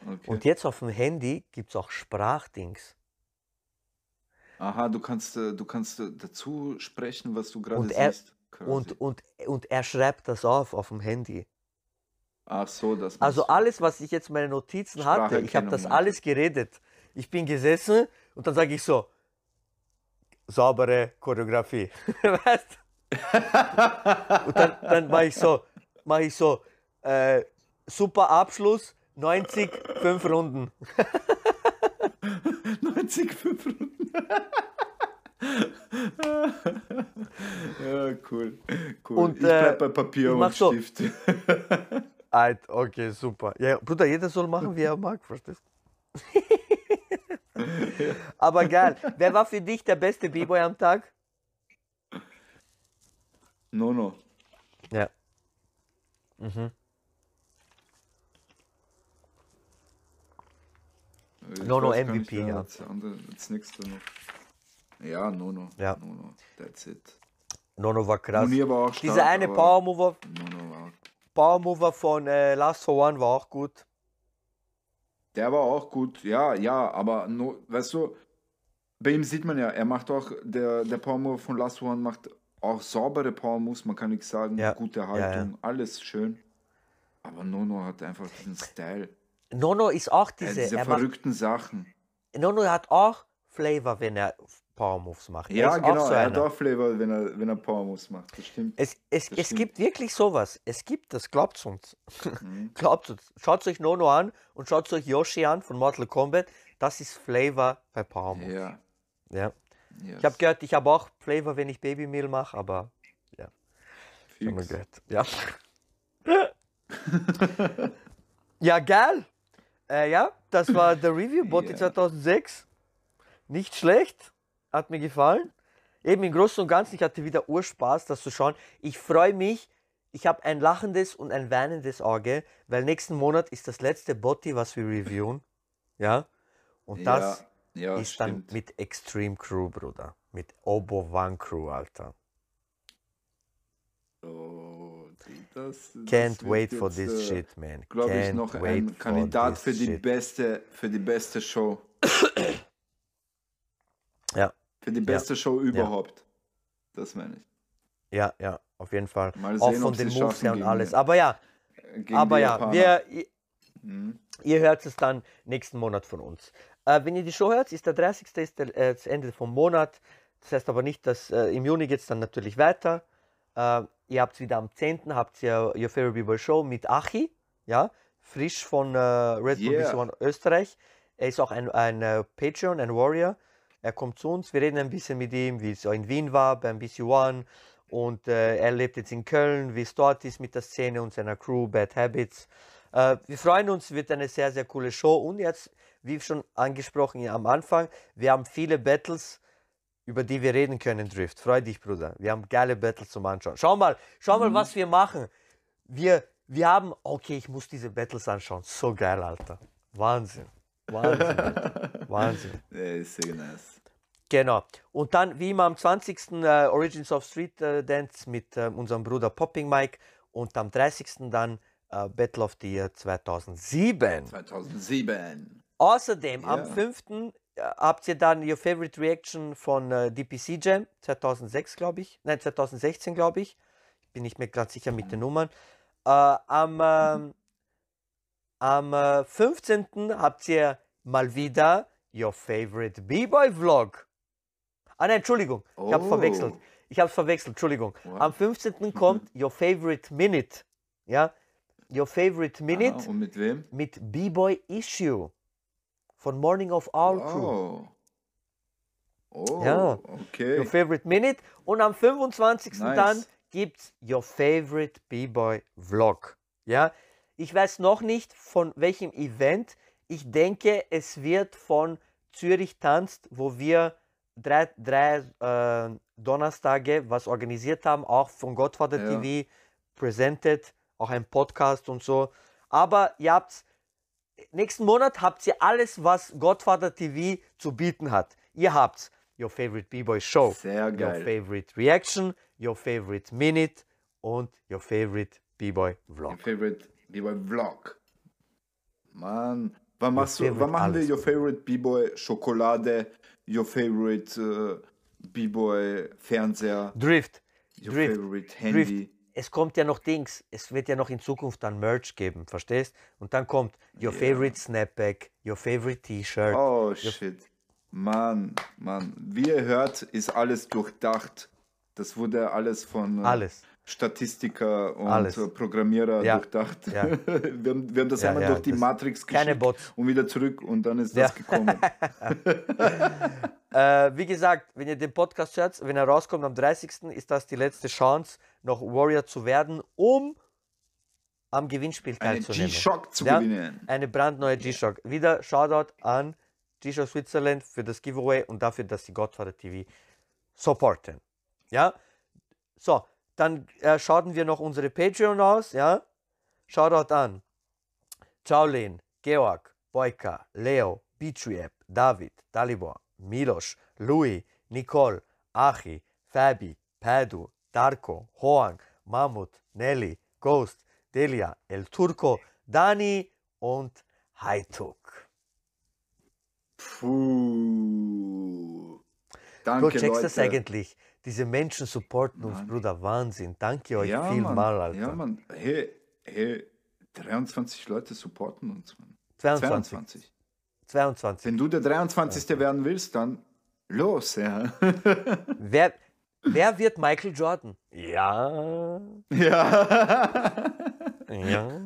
Okay. Und jetzt auf dem Handy gibt es auch Sprachdings. Aha, du kannst, äh, du kannst äh, dazu sprechen, was du gerade er- siehst. quasi. Und, und, und er schreibt das auf auf dem Handy. Ach so, das Also alles, was ich jetzt meine Notizen hatte, ich habe das alles geredet. Ich bin gesessen und dann sage ich so, saubere Choreografie. weißt? und dann, dann mache ich so, mache ich so, äh, super Abschluss, 90, 5 Runden. 90 5 Runden. ja, cool. cool. Und, ich äh, bleib bei Papier und mach so. Stift. Alt, okay, super. Ja, Bruder, jeder soll machen, wie er mag, verstehst du? Aber geil. Wer war für dich der beste B-Boy am Tag? no, no. Ja. Mhm. Ich No, MVP, ja. Als, andere- als nächster noch. Ja, no, no. Ja. No, no. That's it. Nono war krass. Munir war auch stark, Dieser eine Power Mover, Power Mover von äh, Last for One war auch gut. Der war auch gut, ja, ja, aber no, weißt du, bei ihm sieht man ja, er macht auch, der, der Power Move von Last One macht auch saubere Power Moves, man kann nichts sagen, Ja, gute ja, Haltung, alles schön. Aber Nono hat einfach diesen Style. Nono ist auch Ja, diese, diese er macht, verrückten Sachen. Nono hat auch Flavor, wenn er Power Moves macht. Ja, genau, so er hat auch Flavor, wenn er, wenn er Power Moves macht. Das stimmt. Es, es, Das es stimmt. gibt wirklich sowas. Es gibt das, glaubt uns. Mhm. Glaubt uns. Schaut euch Nono an und schaut euch Yoshi an von Mortal Kombat. Das ist Flavor bei Power Moves. Ja. Ja. Yes. Ich habe gehört, ich habe auch Flavor, wenn ich Babymehl mache, aber ja, Fix. gehört. Ja. ja, geil. Äh, ja, das war der Review, Botti Ja. 2006. Nicht schlecht, hat mir gefallen. Eben im Großen und Ganzen, ich hatte wieder Urspaß, das zu schauen. Ich freue mich, ich habe ein lachendes und ein weinendes Auge, weil nächsten Monat ist das letzte Botti, was wir reviewen. Ja, und das ja, ja, ist dann stimmt. mit Extreme Crew, Bruder. Mit Obo One Crew, Alter. Oh, das, das Can't wird wait for jetzt, this äh, shit, man. Glaube ich Can't noch ein for Kandidat für die shit. beste für die beste Show. Ja, Für die beste Show überhaupt. Das meine ich. ja, ja, auf jeden Fall. Mal Auch sehen, von den es Moves her und alles. Aber ja, aber ja, wir, ihr, Mhm. ihr hört es dann nächsten Monat von uns. Äh, wenn ihr die Show hört, ist der 30. ist der, äh, das Ende vom Monat. Das heißt aber nicht, dass äh, im Juni geht es dann natürlich weiter. Äh, ihr habt wieder am 10. habt ihr Your Favorite People Show mit Achi, ja, frisch von äh, Red Bull Yeah. BC One Österreich. Er ist auch ein, ein äh, Patreon, ein Warrior. Er kommt zu uns, wir reden ein bisschen mit ihm, wie es in Wien war beim BC One. Und äh, er lebt jetzt in Köln, wie es dort ist mit der Szene und seiner Crew, Bad Habits. Äh, wir freuen uns, wird eine sehr, sehr coole Show. Und jetzt, wie schon angesprochen am Anfang, wir haben viele Battles, über die wir reden können, Drift. Freu dich, Bruder. Wir haben geile Battles zum Anschauen. Schau mal, schau mal, was wir machen. Wir, wir haben, okay, ich muss diese Battles anschauen. So geil, Alter. Wahnsinn. Wahnsinn. Wahnsinn. Ja, ist sehr nice. Genau. Und dann, wie immer, am 20. Äh, Origins of Street äh, Dance mit äh, unserem Bruder Popping Mike und am 30. dann äh, Battle of the Year 2007. 2007. Außerdem, am Ja. 5. habt ihr dann Your Favorite Reaction von äh, DPC Jam 2006, glaube ich. Nein, 2016, glaube ich. Ich bin nicht mehr ganz sicher mit den Nummern. Äh, am ähm, am äh, 15. habt ihr mal wieder Your Favorite B-Boy Vlog. Ah nein, Entschuldigung, ich habe Oh. verwechselt. Ich habe verwechselt, Entschuldigung. What? Am 15. kommt Your Favorite Minute. Ja, Your Favorite Minute Aha, und mit wem? mit B-Boy Issue von Morning of All Crew. Oh. Oh, Ja. okay. Your Favorite Minute. Und am 25. Nice. dann gibt's Your Favorite B-Boy Vlog. Ja, ich weiß noch nicht von welchem Event. Ich denke, es wird von Zürich tanzt, wo wir drei, drei äh, Donnerstage was organisiert haben, auch von Godfather Ja. TV presented, auch ein Podcast und so. Aber ihr habt nächsten Monat habt ihr alles, was Godfather TV zu bieten hat. Ihr habt Your Favorite B-Boy Show, Your. Favorite Reaction, Your Favorite Minute und Your Favorite B-Boy Your Vlog. favorite B-Boy Vlog. Mann, wann, machst du, wann machen wir. Your Favorite B-Boy Schokolade, Your Favorite äh, B-Boy Fernseher, Drift, Your Drift, Favorite Handy. Es kommt ja noch Dings, es wird ja noch in Zukunft dann Merch geben, verstehst? Und dann kommt Your Ja. Favorite Snapback, Your Favorite T-Shirt. Oh shit. Mann, Mann. Wie ihr hört, ist alles durchdacht. Das wurde alles von äh, Alles. Statistiker und Alles. Programmierer Ja. durchdacht. Ja. wir, haben, wir haben das Ja, einmal durch die Matrix geschickt und wieder zurück und dann ist das gekommen. Äh, wie gesagt, wenn ihr den Podcast hört, wenn er rauskommt am 30. ist das die letzte Chance, noch Warrior zu werden, um am Gewinnspiel teilzunehmen. G-Shock zu Ja, gewinnen. Eine brandneue G-Shock. Wieder Shoutout an G-Shock Switzerland für das Giveaway und dafür, dass sie Godfather TV supporten. Ja, so, dann äh, schauten wir noch unsere Patreon aus. Ja, Shoutout an Jaulen, Georg, Boyka, Leo, Bitriep, David, Dalibor, Milos, Louis, Nicole, Achi, Fabi, Padu, Darko, Hoang, Mammut, Nelly, Ghost, Delia, El Turco, Dani und Haituk. Puh. Du Danke, checkst das Leute. eigentlich. Diese Menschen supporten uns, Mann. Bruder. Wahnsinn. Danke euch Ja, vielmal, Mann. Alter. Ja, Mann. Hey, hey, 23 Leute supporten uns, Mann. 22. 22. 22. Wenn du der 23. werden willst, dann los, ja. Wer, wer wird Michael Jordan? Ja. ja. Ja.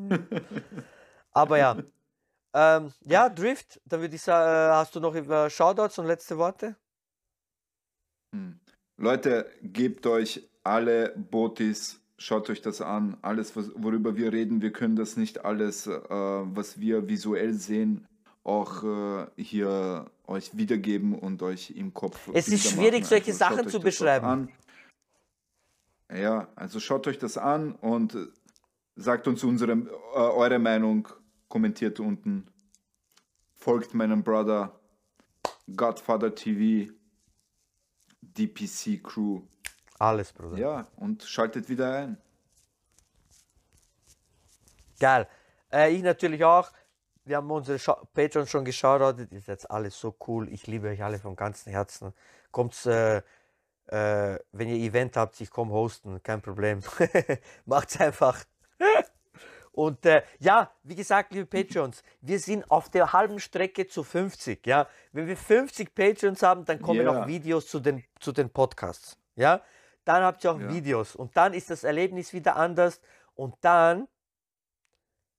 Aber ja. Ähm, ja, Drift, dann würde ich sagen, hast du noch über Shoutouts und letzte Worte? Hm. Leute, gebt euch alle Botis, schaut euch das an. Alles, was, worüber wir reden, wir können das nicht alles, äh, was wir visuell sehen, auch äh, hier euch wiedergeben und euch im Kopf. Es ist schwierig, machen. solche Also Sachen zu beschreiben. Ja, also schaut euch das an und sagt uns unsere, äh, eure Meinung, kommentiert unten. Folgt meinem Brother Godfather TV, DPC Crew. Alles, Bruder. Ja, und schaltet wieder ein. Geil. Äh, ich natürlich auch. Wir haben unsere Scha Patreons schon geschaut. Das ist jetzt alles so cool. Ich liebe euch alle vom ganzen Herzen. Kommt, äh, äh, wenn ihr Event habt, ich komme hosten, kein Problem. Macht's einfach. Und äh, ja, wie gesagt, liebe Patreons, wir sind auf der halben Strecke zu 50. Ja, wenn wir 50 Patreons haben, dann kommen Ja. auch Videos zu den, zu den Podcasts. Ja, dann habt ihr auch Ja. Videos und dann ist das Erlebnis wieder anders und dann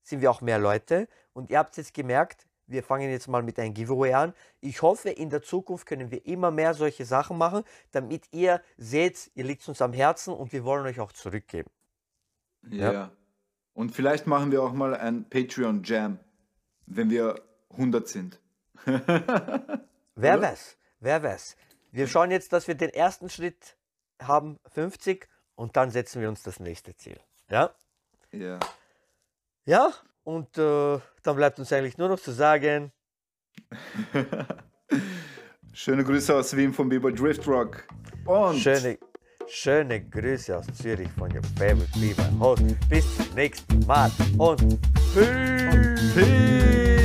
sind wir auch mehr Leute. Und ihr habt jetzt gemerkt, wir fangen jetzt mal mit einem Giveaway an. Ich hoffe, in der Zukunft können wir immer mehr solche Sachen machen, damit ihr seht, ihr liegt uns am Herzen und wir wollen euch auch zurückgeben. Ja. Ja. Und vielleicht machen wir auch mal ein Patreon Jam, wenn wir 100 sind. Wer weiß, wer weiß. Wir schauen jetzt, dass wir den ersten Schritt haben, 50, und dann setzen wir uns das nächste Ziel. Ja? Ja. Ja, und äh, dann bleibt uns eigentlich nur noch zu sagen, Schöne Grüße aus Wien vom Biber Drift Rock. Und schöne, schöne Grüße aus Zürich von your favorite Beaver Host. Bis zum nächsten Mal und Peace. Peace.